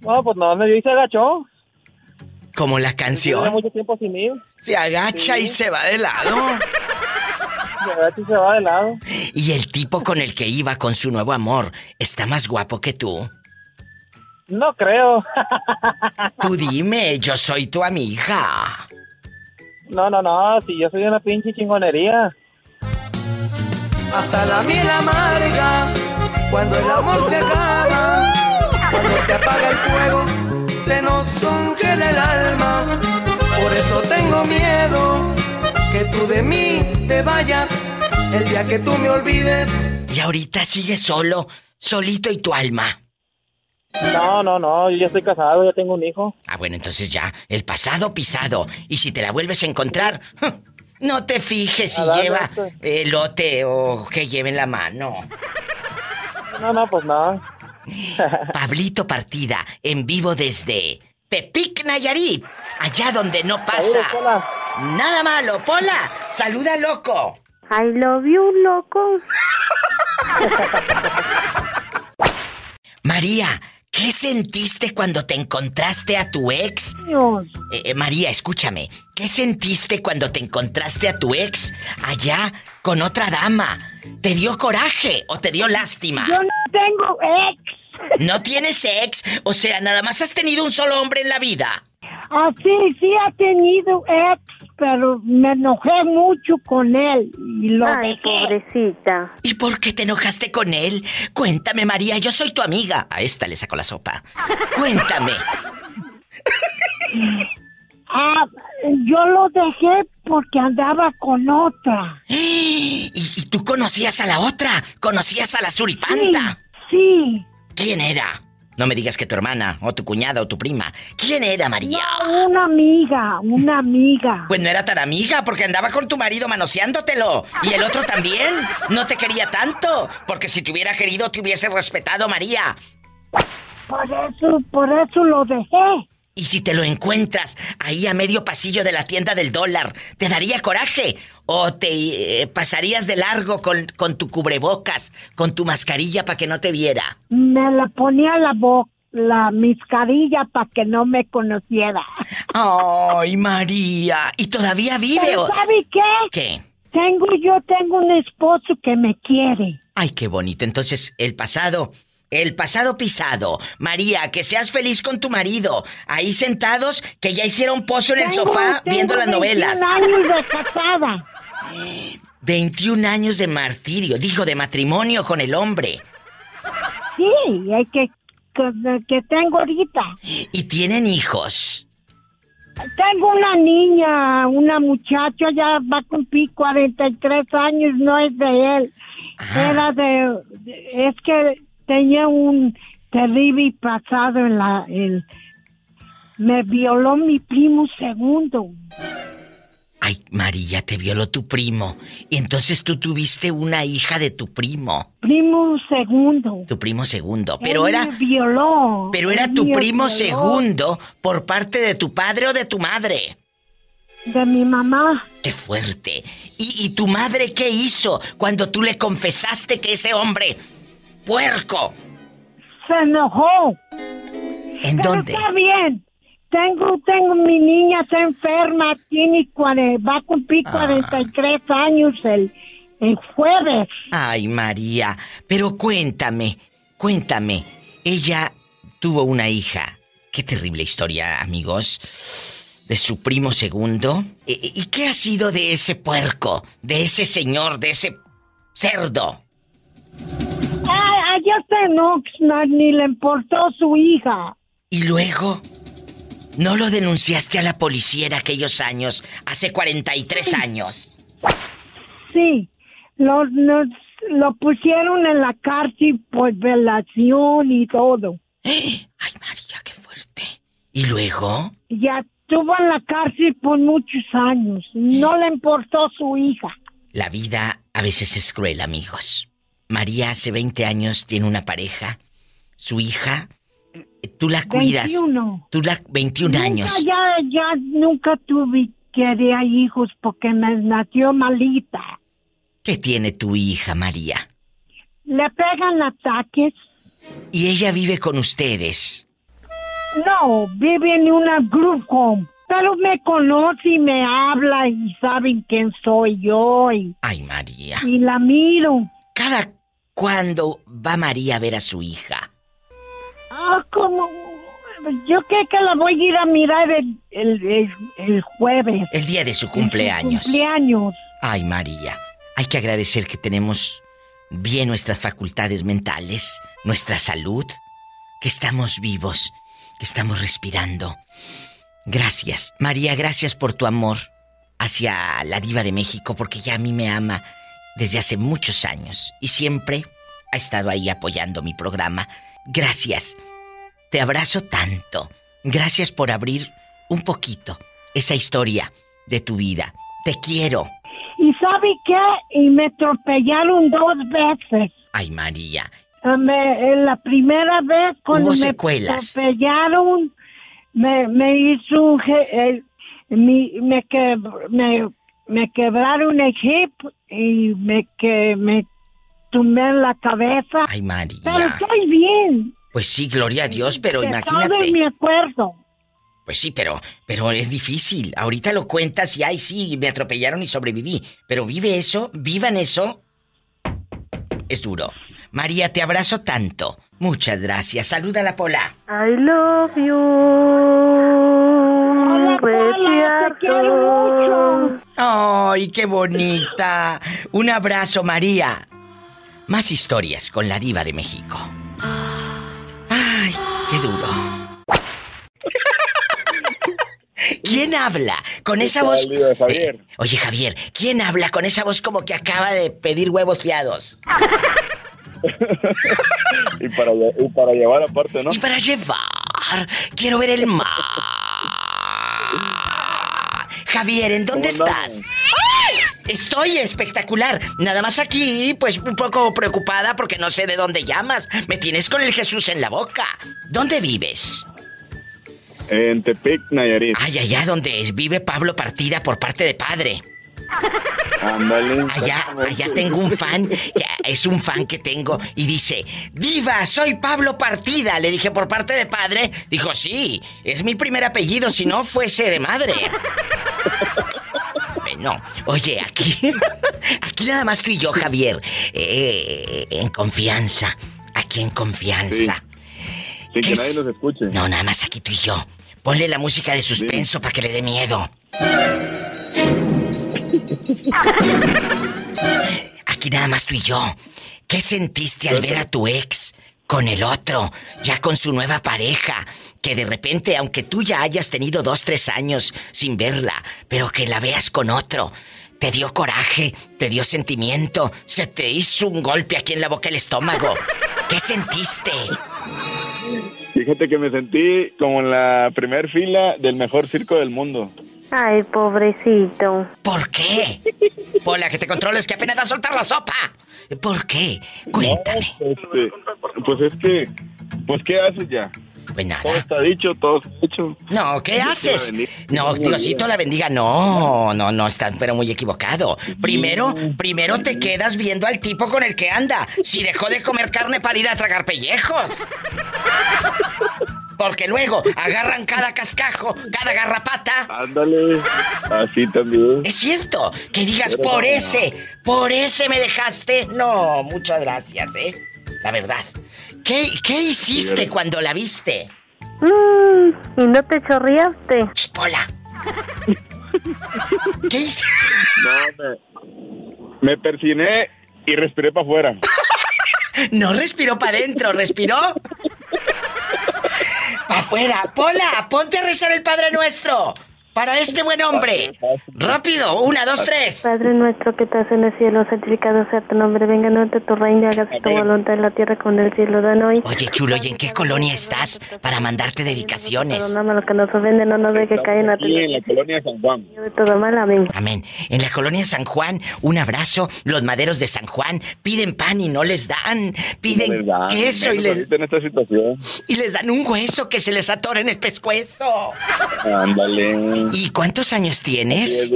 S6: No, pues no, me dio y se agachó.
S2: Como la
S6: Tiene
S2: canción.
S6: mucho tiempo sin ir.
S2: Se agacha
S6: Sí.
S2: y se va de lado.
S6: Se agacha y se va de lado.
S2: Y el tipo con el que iba con su nuevo amor está más guapo que tú.
S6: No creo.
S2: Tú dime, yo soy tu amiga.
S6: No, no, no, si yo soy una pinche chingonería.
S21: Hasta la miel amarga, cuando el amor se acaba, cuando se apaga el fuego, se nos congela el alma. Por eso tengo miedo que tú de mí te vayas el día que tú me olvides.
S2: Y ahorita sigues solo, solito y tu alma.
S6: No, no, no, yo ya estoy casado, ya tengo un hijo.
S2: Ah, bueno, entonces ya, el pasado pisado. Y si te la vuelves a encontrar, no te fijes si
S6: A darle
S2: lleva
S6: esto.
S2: elote o que lleve en la mano.
S6: No, no, pues no. [LAUGHS]
S2: Pablito Partida, en vivo desde Tepic, Nayarit. Allá donde no pasa
S6: Saludos,
S2: nada malo. Pola, saluda loco.
S24: I love you, loco. [LAUGHS]
S2: María, ¿qué sentiste cuando te encontraste a tu ex? Eh, eh, María, escúchame. ¿Qué sentiste cuando te encontraste a tu ex allá con otra dama? ¿Te dio coraje o te dio lástima?
S17: Yo no tengo ex.
S2: ¿No tienes ex? O sea, nada más has tenido un solo hombre en la vida.
S17: Ah, sí, sí ha tenido ex, pero me enojé mucho con él y lo
S24: Ay,
S17: dejé.
S24: pobrecita.
S2: ¿Y por qué te enojaste con él? Cuéntame, María, yo soy tu amiga. A esta le saco la sopa. Cuéntame. [LAUGHS]
S17: Ah, yo lo dejé porque andaba con otra. [GASPS]
S2: ¿Y, y tú conocías a la otra? ¿Conocías a la suripanta?
S17: Sí.
S2: ¿Quién era? No me digas que tu hermana, o tu cuñada, o tu prima. ¿Quién era, María?
S17: No, una amiga, una amiga.
S2: Pues no era tan amiga porque andaba con tu marido manoseándotelo. Y el otro también. No te quería tanto. Porque si te hubiera querido, te hubiese respetado, María.
S17: Por eso, por eso lo dejé.
S2: Y si te lo encuentras ahí a medio pasillo de la tienda del dólar, ¿te daría coraje? ¿O te eh, pasarías de largo con, con tu cubrebocas, con tu mascarilla para que no te viera?
S17: Me la ponía la boca, la mascarilla para que no me conociera.
S2: ¡Ay, María! ¿Y todavía vive
S17: Pero? ¿sabe qué?
S2: ¿Qué?
S17: Tengo, yo tengo un esposo que me quiere.
S2: Ay, qué bonito. Entonces, el pasado, el pasado pisado. María, que seas feliz con tu marido. Ahí sentados, que ya hicieron pozo en el
S17: Tengo-
S2: sofá
S17: tengo
S2: viendo las
S17: 21
S2: novelas.
S17: años de casada.
S2: 21 años de martirio, digo, de matrimonio con el hombre.
S17: Sí, hay que, que, que tengo ahorita.
S2: Y tienen hijos.
S17: Tengo una niña, una muchacha, ya va a cumplir 43 años, no es de él.
S2: Ah.
S17: Era de, de- Es que tenía un terrible pasado en la... en- me violó mi primo segundo.
S2: Ay, María, te violó tu primo. Y entonces tú tuviste una hija de tu primo.
S17: Primo segundo.
S2: Tu primo segundo. Pero
S17: Él
S2: era.
S17: me violó.
S2: Pero era
S17: Él
S2: tu primo
S17: violó
S2: segundo por parte de tu padre o de tu madre.
S17: De mi mamá.
S2: ¡Qué fuerte! ¿Y, y tu madre qué hizo cuando tú le confesaste que ese hombre... ¡Puerco!
S17: Se enojó.
S2: ¿En
S17: Pero
S2: dónde?
S17: Está bien. Tengo, tengo, mi niña está enferma, tiene va a cumplir
S2: Ah.
S17: 43 años el, el jueves.
S2: Ay, María, pero cuéntame, cuéntame. Ella tuvo una hija. Qué terrible historia, amigos. De su primo segundo. ¿Y, y qué ha sido de ese puerco? De ese señor, de ese cerdo.
S17: En Oxnard, ni le importó su hija.
S2: Y luego, ¿no lo denunciaste a la policía en aquellos años, hace 43 años?
S17: Sí, lo, lo, lo pusieron en la cárcel por violación y todo. [GASPS]
S2: Ay, María, qué fuerte. ¿Y luego?
S17: Ya estuvo en la cárcel por muchos años. No le importó su hija.
S2: La vida a veces es cruel, amigos. María hace 20 años tiene una pareja. Su hija, tú la cuidas.
S17: 21.
S2: Tú la 21 años.
S17: Ya, ya nunca tuve quería hijos porque me nació malita.
S2: ¿Qué tiene tu hija, María?
S17: Le pegan ataques.
S2: Y ella vive con ustedes.
S17: No, vive en una group home. Pero me conoce y me habla y saben quién soy yo y,
S2: Ay, María.
S17: y la miro.
S2: ¿Cada cuándo va María a ver a su hija?
S17: Ah, como... Yo creo que la voy a ir a mirar el, el, el- el jueves.
S2: El día de su cumpleaños.
S17: Cumpleaños.
S2: Ay, María. Hay que agradecer que tenemos bien nuestras facultades mentales, nuestra salud, que estamos vivos, que estamos respirando. Gracias, María, gracias por tu amor hacia la diva de México, porque ya a mí me ama desde hace muchos años y siempre ha estado ahí apoyando mi programa. Gracias. Te abrazo tanto. Gracias por abrir un poquito esa historia de tu vida. Te quiero.
S17: ¿Y sabe qué? Y me atropellaron dos veces.
S2: Ay, María.
S17: Eh, me- en la primera vez cuando me atropellaron, me, me hizo un el- mi- me, que, me, me quebraron el hip y me, que, me tumbé en la cabeza.
S2: Ay, María.
S17: Pero estoy bien.
S2: Pues sí, gloria a Dios, pero
S17: De todo
S2: imagínate.
S17: me acuerdo.
S2: Pues sí, pero, pero es difícil. Ahorita lo cuentas y ay sí, me atropellaron y sobreviví. Pero vive eso, vivan eso. Es duro. María, te abrazo tanto. Muchas gracias. Saluda a la Pola.
S24: I love you.
S2: Ay, qué bonita. Un abrazo, María. Más historias con la diva de México. Ay, qué duro. ¿Quién habla con esa voz?
S9: Diva, Javier?
S2: Eh, oye, Javier, ¿quién habla con esa voz como que acaba de pedir huevos fiados? [LAUGHS]
S9: y, para, y para llevar aparte, ¿no?
S2: Y para llevar, quiero ver el mar. Javier, ¿en dónde estás? ¡Ay! Estoy espectacular. Nada más aquí, pues un poco preocupada porque no sé de dónde llamas. Me tienes con el Jesús en la boca. ¿Dónde vives?
S9: En Tepic, Nayarit.
S2: Ay, allá donde es- vive Pablo Partida por parte de padre.
S9: Ándale.
S2: Allá, allá tengo un fan, es un fan que tengo y dice, Viva, soy Pablo Partida. Le dije, ¿por parte de padre? Dijo, sí, es mi primer apellido, si no fuese de madre. Bueno, oye, aquí, aquí nada más tú y yo, Javier, eh, en confianza, aquí en confianza.
S9: Sin
S2: ¿Qué
S9: que
S2: es?
S9: nadie nos escuche.
S2: No, nada más aquí tú y yo. Ponle la música de suspenso para que le dé miedo. [LAUGHS] Aquí nada más tú y yo. ¿Qué sentiste al ver a tu ex con el otro, ya con su nueva pareja? Que de repente, aunque tú ya hayas tenido dos, tres años sin verla, pero que la veas con otro, ¿te dio coraje? ¿Te dio sentimiento? ¿Se te hizo un golpe aquí en la boca del estómago? ¿Qué sentiste?
S9: Fíjate que me sentí como en la primer fila del mejor circo del mundo.
S24: Ay, pobrecito.
S2: ¿Por qué? Pola, que te controles, que apenas va a soltar la sopa. ¿Por qué? Cuéntame.
S9: Este, pues es que, pues ¿qué haces ya?
S2: Pues nada.
S9: Todo está dicho, todo está hecho.
S2: No, ¿qué haces? No, Diosito la bendiga. No, no, no, estás pero muy equivocado. Primero, primero te quedas viendo al tipo con el que anda. Si dejó de comer carne para ir a tragar pellejos. Porque luego agarran cada cascajo, cada garrapata.
S9: Ándale, así también.
S2: Es cierto, que digas
S9: Pero
S2: por
S9: no.
S2: ese, por ese me dejaste. No, muchas gracias, ¿eh? La verdad. ¿Qué, qué hiciste cuando la viste?
S24: Mm, ¿Y no te chorreaste?
S2: Pola. [LAUGHS] ¿Qué hice?
S9: No, me, me persiné y respiré para afuera. [LAUGHS]
S2: No respiró para adentro, respiró. Para afuera. Pola, ponte a rezar el Padre Nuestro. Para este buen hombre. Rápido, una, dos, tres.
S24: Padre nuestro que estás en el cielo, santificado sea tu nombre, venga a tu reino, hágase tu voluntad en la tierra como en el cielo. Dan hoy.
S2: Oye, chulo, ¿y en qué colonia estás para mandarte dedicaciones?
S24: Perdóname lo que nos ofende, no nos deje caer en la
S9: Aquí en la colonia San Juan.
S24: de todo mal, amén.
S2: Amén. En la colonia San Juan, un abrazo. Los maderos de San Juan piden pan y no les dan. Piden queso y les,
S9: ahorita en esta situación.
S2: y les dan un hueso que se les atora en el pescuezo.
S9: Ándale.
S2: ¿Y cuántos años tienes?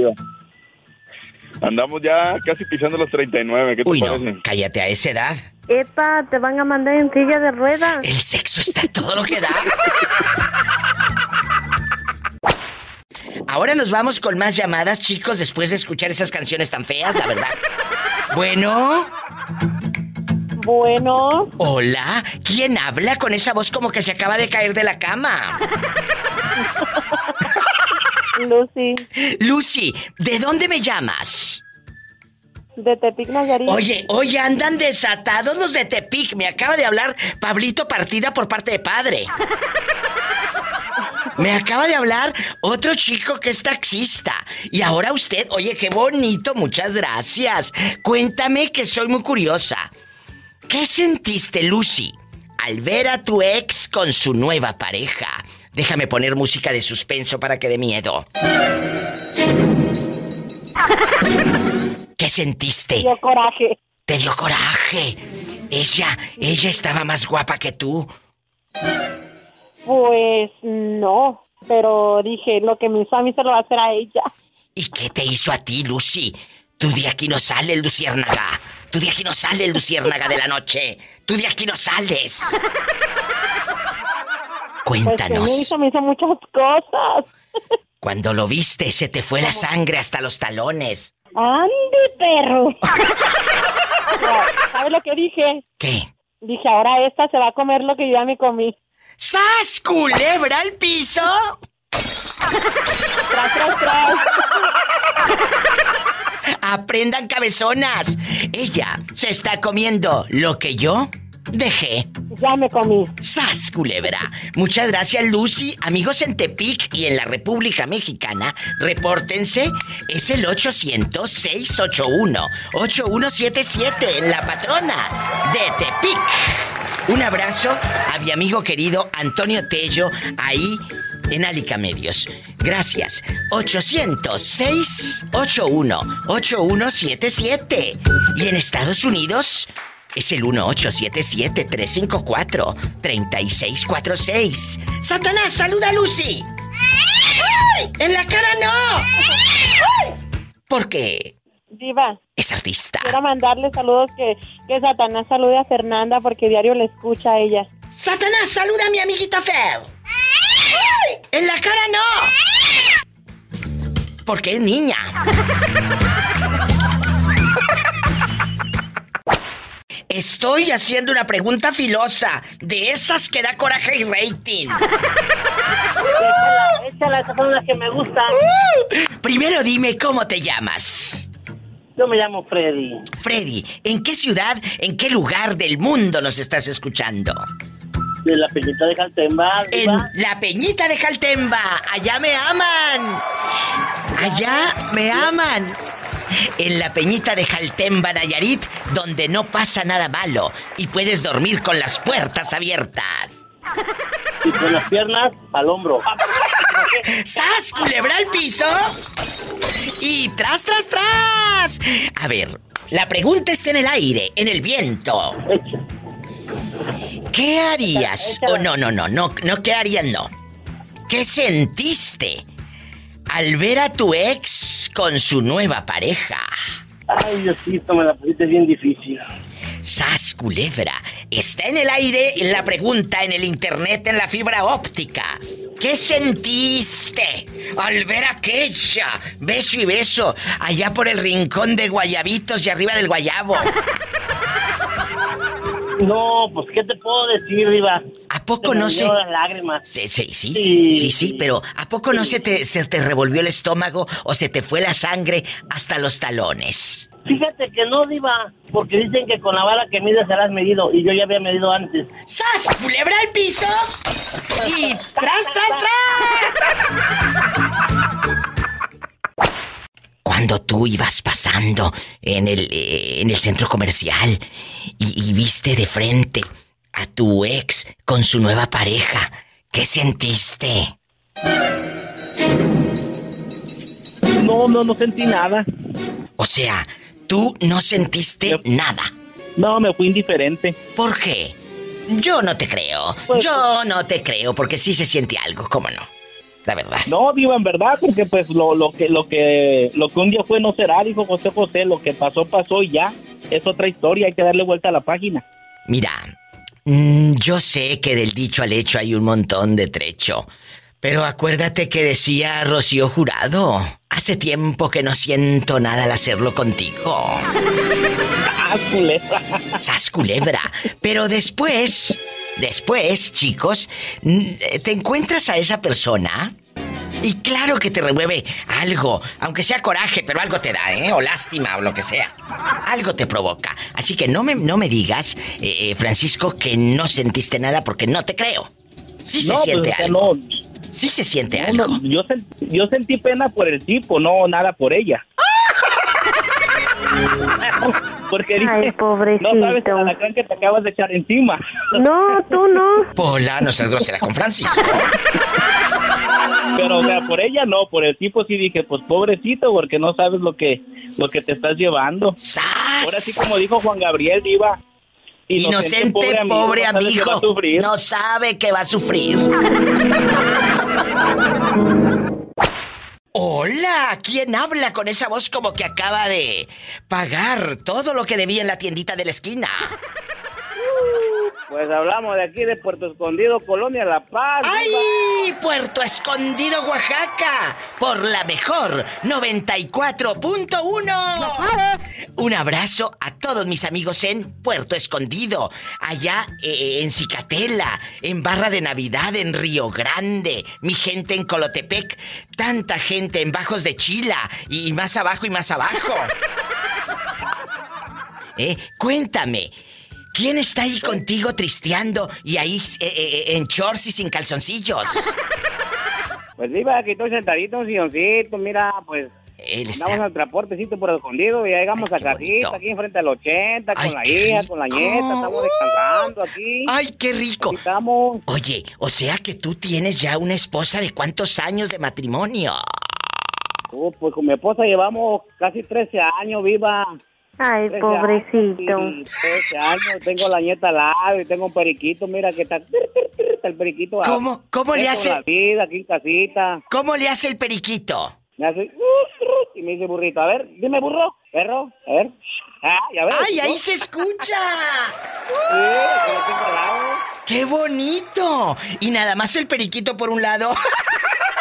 S9: Andamos ya casi pisando los 39, ¿qué te
S2: Uy,
S9: parece?
S2: no, cállate a esa edad.
S24: Epa, te van a mandar en silla de ruedas.
S2: El sexo está todo lo que da. Ahora nos vamos con más llamadas, chicos, después de escuchar esas canciones tan feas, la verdad. Bueno.
S8: Bueno.
S2: Hola, ¿quién habla con esa voz como que se acaba de caer de la cama?
S8: Lucy.
S2: Lucy, ¿de dónde me llamas?
S8: De Tepic Nayarit.
S2: Oye, oye, andan desatados los de Tepic. Me acaba de hablar Pablito Partida por parte de padre. Me acaba de hablar otro chico que es taxista. Y ahora usted, oye, qué bonito, muchas gracias. Cuéntame que soy muy curiosa. ¿Qué sentiste, Lucy, al ver a tu ex con su nueva pareja? Déjame poner música de suspenso para que dé miedo. ¿Qué sentiste?
S8: Dio coraje.
S2: Te dio coraje. Ella, ella estaba más guapa que tú.
S8: Pues no, pero dije, lo que me hizo a mí se lo va a hacer a ella.
S2: ¿Y qué te hizo a ti, Lucy? Tú de aquí no sales, Luciérnaga. Tú de aquí no sales, Luciérnaga de la noche. Tú de aquí no sales.
S8: Pues que
S2: Cuéntanos.
S8: me hizo, me hizo muchas cosas. [LAUGHS]
S2: Cuando lo viste, se te fue la sangre hasta los talones.
S8: ¡Ande, perro! [LAUGHS] ¿Sabes lo que dije?
S2: ¿Qué?
S8: Dije, ahora esta se va a comer lo que yo ya me comí.
S2: ¡Sas, culebra al piso!
S8: ¡Tras, tras, tras! [LAUGHS]
S2: Aprendan cabezonas. Ella se está comiendo lo que yo dejé.
S8: Ya me comí.
S2: ¡Sas, culebra! Muchas gracias, Lucy. Amigos en Tepic y en la República Mexicana, repórtense. Es el 800-681-8177 en la patrona de Tepic. Un abrazo a mi amigo querido Antonio Tello, ahí en Alica Medios. Gracias. 800-681-8177. Y en Estados Unidos es el 1877-354-3646. ¡Satanás, saluda a Lucy! ¡Ay! ¡En la cara no! ¿Por qué?
S8: Diva,
S2: Es artista.
S8: quiero mandarle saludos que, que Satanás salude a Fernanda porque diario le escucha a ella.
S2: ¡Satanás, saluda a mi amiguita! ¡Ay! ¡En la cara no! Porque es niña. Estoy haciendo una pregunta filosa, de esas que da coraje y rating.
S25: Échala, échala, esas son las que me gustan.
S2: Primero dime cómo te llamas.
S25: Yo me llamo Freddy.
S2: Freddy, ¿en qué ciudad, en qué lugar del mundo nos estás escuchando?
S25: De la Peñita de Jaltemba.
S2: En la Peñita de Jaltemba. Allá me aman. Allá me aman. En la Peñita de Jaltemba, Nayarit, donde no pasa nada malo y puedes dormir con las puertas abiertas.
S25: Y con las piernas al hombro.
S2: ¡Sas, culebra al piso! Y tras, tras, tras. A ver, la pregunta está en el aire, en el viento. ¿Qué harías? Oh, no, no, no, no, no, ¿qué harías? No. ¿Qué sentiste al ver a tu ex con su nueva pareja?
S25: Ay, Diosito, me la pusiste bien difícil.
S2: Sas Culebra, está en el aire la pregunta en el internet, en la fibra óptica. ¿Qué sentiste al ver aquella beso y beso allá por el rincón de Guayabitos y arriba del Guayabo?
S25: No, pues, ¿qué te puedo decir, Diva?
S2: ¿A poco
S25: Se
S2: no se-
S25: las lágrimas.
S2: Sí, sí, sí.
S25: Sí.
S2: Sí, sí, pero ¿a poco no se te, se te revolvió el estómago o se te fue la sangre hasta los talones?
S25: Fíjate que no, Diva, porque dicen que con la bala que mides serás medido, y yo ya había medido antes.
S2: ¡Sas! ¡Culebra al piso! ¡Y tras, tras, tras! Cuando tú ibas pasando en el, en el centro comercial y, y viste de frente a tu ex con su nueva pareja, ¿qué sentiste?
S25: No, no, no sentí nada.
S2: O sea, tú no sentiste nada.
S25: No, me fui indiferente.
S2: ¿Por qué? Yo no te creo. Yo no te creo porque sí se siente algo, ¿cómo no? La verdad.
S25: No, Diva, en verdad, porque pues lo, lo que lo que lo que un día fue no será, dijo José José, lo que pasó pasó y ya. Es otra historia, hay que darle vuelta a la página.
S2: Mira, mm, yo sé que del dicho al hecho hay un montón de trecho, Pero acuérdate que decía Rocío Jurado, hace tiempo que no siento nada al hacerlo contigo. [LAUGHS]
S25: ¡Sas, culebra!
S2: ¡Sas, culebra! Pero después, después, chicos, n- te encuentras a esa persona y claro que te remueve algo, aunque sea coraje, pero algo te da, ¿eh? O lástima o lo que sea. Algo te provoca. Así que no me, no me digas, eh, eh, Francisco, que no sentiste nada porque no te creo. Sí se
S25: No, pues,
S2: siente algo.
S25: no.
S2: Sí se siente
S25: No,
S2: algo.
S25: yo, sen- yo sentí pena por el tipo, no nada por ella. [LAUGHS] Porque dije,
S24: Ay, pobrecito.
S25: no sabes el alacrán que te acabas de echar encima.
S24: No, tú no.
S2: Pola, no seas grosera con Francisco.
S25: Pero, o sea, por ella no, por el tipo sí dije, pues pobrecito, porque no sabes lo que, lo que te estás llevando. Ahora sí, como dijo Juan Gabriel, diva.
S2: Inocente, pobre amigo.
S25: No
S2: sabe que va a sufrir. [LAUGHS] Hola, ¿quién habla con esa voz como que acaba de pagar todo lo que debía en la tiendita de la esquina? [LAUGHS]
S26: Pues hablamos de aquí de Puerto Escondido, Colonia La Paz.
S2: ¡Ay! Puerto Escondido, Oaxaca, por la mejor 94.1. Un abrazo a todos mis amigos en Puerto Escondido, allá eh, en Cicatela, en Barra de Navidad, en Río Grande, mi gente en Colotepec, tanta gente en Bajos de Chila y más abajo y más abajo. [LAUGHS] Eh, cuéntame. ¿Quién está ahí contigo tristeando y ahí eh, eh, en shorts y sin calzoncillos? [LAUGHS]
S26: Pues iba, aquí estoy sentadito, silloncito, mira, pues. En el transportecito por escondido y ya llegamos a casita, aquí enfrente al 80, con la hija, con la nieta, estamos descansando aquí.
S2: ¡Ay, qué rico!
S26: estamos.
S2: Oye, o sea que tú tienes ya una esposa de cuántos años de matrimonio.
S26: Uh, pues con mi esposa llevamos casi 13 años, viva.
S24: Ay,
S26: 13
S24: pobrecito.
S26: años y 13 años, tengo la nieta al lado y tengo un periquito, mira que está, está el periquito.
S2: ¿Cómo- cómo le hace?
S26: la vida aquí en casita.
S2: ¿Cómo le hace el periquito?
S26: Me hace y me dice burrito, a ver, dime burro, perro, a ver. Ah, ya ves.
S2: ¡Ay, ahí se escucha! [LAUGHS]
S26: Sí.
S2: ¡Qué bonito! Y nada más el periquito por un lado. [LAUGHS]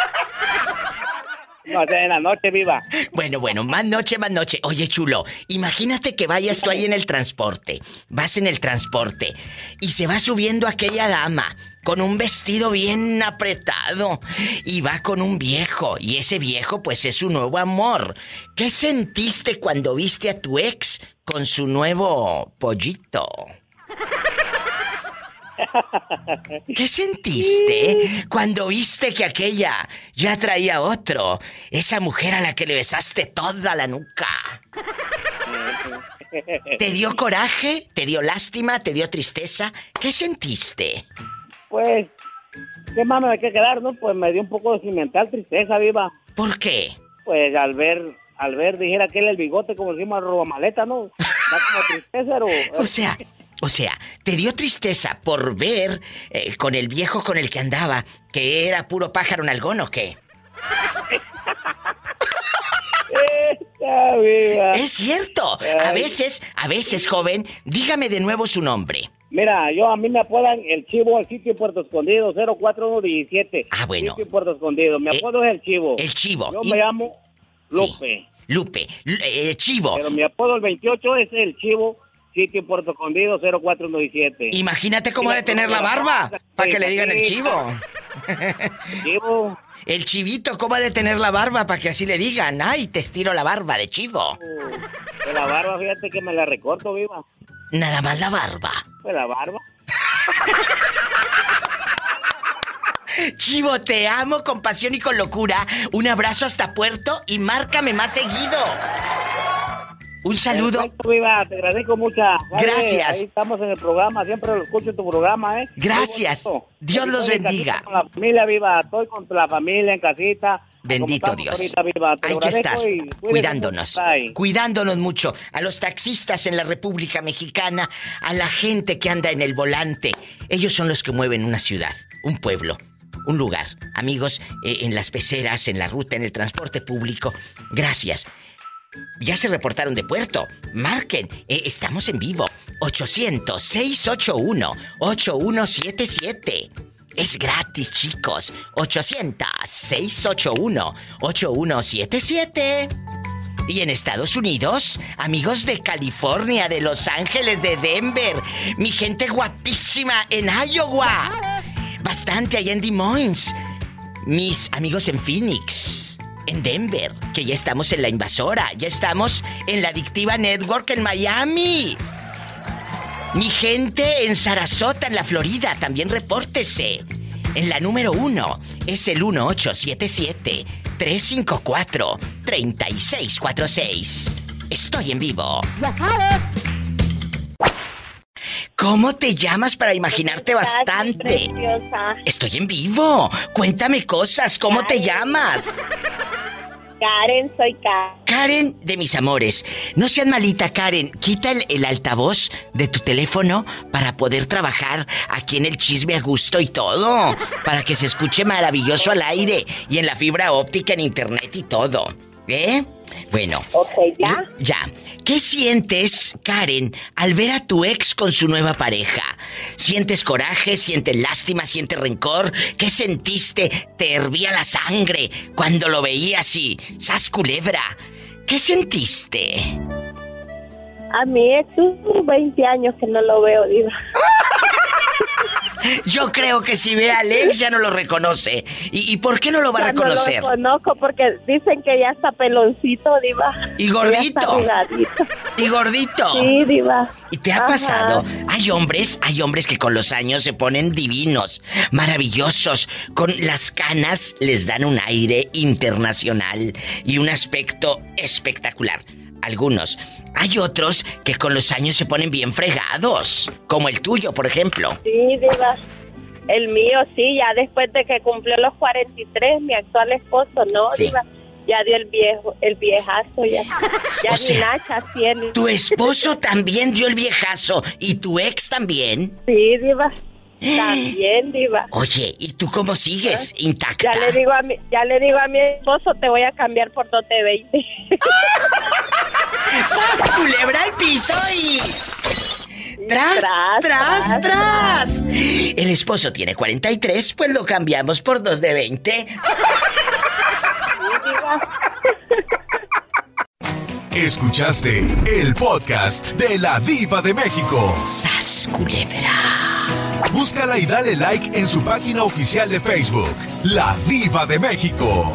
S26: No, en la noche viva.
S2: Bueno, bueno, más noche, más noche. Oye, chulo, imagínate que vayas tú ahí en el transporte. Vas en el transporte y se va subiendo aquella dama con un vestido bien apretado y va con un viejo y ese viejo pues es su nuevo amor. ¿Qué sentiste cuando viste a tu ex con su nuevo pollito? [LAUGHS] ¿Qué sentiste cuando viste que aquella ya traía otro? Esa mujer a la que le besaste toda la nuca. ¿Te dio coraje? ¿Te dio lástima? ¿Te dio tristeza? ¿Qué sentiste?
S26: Pues, ¿qué más me hay que quedar, no? Pues me dio un poco de cimental tristeza, viva.
S2: ¿Por qué?
S26: Pues al ver, al ver, dijera que él el bigote, como decimos, roba maleta, ¿no? Da como tristeza, pero... [LAUGHS]
S2: O sea, o sea, te dio tristeza por ver eh, con el viejo con el que andaba que era puro pájaro nalgón o qué?
S26: Viva.
S2: Es cierto. A veces, a veces, joven, dígame de nuevo su nombre.
S26: Mira, yo a mí me apodan el chivo, el sitio Puerto Escondido, 04117.
S2: Ah, bueno.
S26: Sitio Puerto Escondido. Mi
S2: Eh,
S26: apodo es el chivo.
S2: el Chivo.
S26: Yo
S2: Y-
S26: me llamo Lupe.
S2: Lupe, eh, Chivo.
S26: Pero mi apodo el 28 es el chivo, sitio Puerto Escondido, 04117.
S2: Imagínate cómo debe tener la barba para que le digan el chivo.
S26: Chivo. [LAUGHS]
S2: El chivito, ¿cómo ha de tener la barba para que así le digan? Ay, te estiro la barba de chivo.
S26: De la barba, fíjate que me la recorto, viva.
S2: Nada más la barba.
S26: De la barba. [LAUGHS]
S2: Chivo, te amo con pasión y con locura. Un abrazo hasta Puerto y márcame más seguido. Un saludo.
S26: Perfecto, viva, te agradezco mucho. Vale,
S2: Gracias.
S26: Ahí estamos en el programa, siempre lo escucho en tu programa, ¿eh?
S2: Gracias. Dios los bendiga.
S26: Con la familia, viva, estoy con la familia en casita.
S2: Bendito Dios.
S26: ahorita, viva,
S2: Hay que estar cuidándonos, cuidándonos mucho. A los taxistas en la República Mexicana, a la gente que anda en el volante. Ellos son los que mueven una ciudad, un pueblo, un lugar. Amigos, eh, en las peceras, en la ruta, en el transporte público. Gracias. Ya se reportaron de puerto. Marquen. Eh, estamos en vivo. 800-681-8177. Es gratis, chicos. 800-681-8177. Y en Estados Unidos, amigos de California, de Los Ángeles, de Denver, mi gente guapísima en Iowa. Bastante allá en Des Moines. Mis amigos en Phoenix, en Denver, que ya estamos en la invasora, ya estamos en la Adictiva Network en Miami. Mi gente en Sarasota, en la Florida, también repórtese. En la número uno es el 1877-354-3646. Estoy en vivo.
S5: ¡Ya sabes!
S2: ¿Cómo te llamas para imaginarte bastante? Estoy en vivo. Cuéntame cosas. ¿Cómo te llamas? [LAUGHS]
S8: Karen, soy Karen.
S2: Karen de mis amores. No seas malita, Karen. Quita el, el altavoz de tu teléfono para poder trabajar aquí en el chisme a gusto y todo. Para que se escuche maravilloso al aire y en la fibra óptica, en internet y todo. ¿Eh? Bueno.
S8: Ok, ¿ya?
S2: Ya. ¿Qué sientes, Karen, al ver a tu ex con su nueva pareja? ¿Sientes coraje? ¿Sientes lástima? ¿Sientes rencor? ¿Qué sentiste? ¿Te hervía la sangre cuando lo veías y... ¡Sas culebra! ¿Qué sentiste?
S8: A mí es un 20 años que no lo veo, Diva. [LAUGHS]
S2: Yo creo que si ve a Alex ya no lo reconoce. ¿Y, y por qué no lo va a reconocer?
S8: No lo conozco porque dicen que ya está peloncito, Diva.
S2: Y gordito. ¿Y gordito?
S8: Sí, Diva.
S2: ¿Y te ha
S8: Ajá.
S2: pasado? Hay hombres, hay hombres que con los años se ponen divinos, maravillosos. Con las canas les dan un aire internacional y un aspecto espectacular. Algunos. Hay otros que con los años se ponen bien fregados, como el tuyo, por ejemplo.
S8: Sí, Diva. El mío, sí, ya después de que cumplió los 43, mi actual esposo, no,
S2: Sí.
S8: Diva. Ya dio el viejo, el viejazo, ya. [LAUGHS] Ya
S2: O
S8: ni
S2: sea,
S8: tiene.
S2: Tu esposo también dio el viejazo y tu ex también.
S8: Sí, Diva. También, Diva.
S2: Oye, ¿y tú cómo sigues? Intacta.
S8: Ya le digo a mi, ya le digo a mi esposo, te voy a cambiar por dote 20. [LAUGHS]
S2: ¡Sas, culebra al piso y... ¡Tras, tras,
S8: Tras,
S2: tras!
S8: tras.
S2: El esposo tiene 43, pues lo cambiamos por dos de 20. [LAUGHS]
S27: Escuchaste el podcast de la Diva de México.
S2: ¡Sas, culebra!
S27: Búscala y dale like en su página oficial de Facebook, La Diva de México.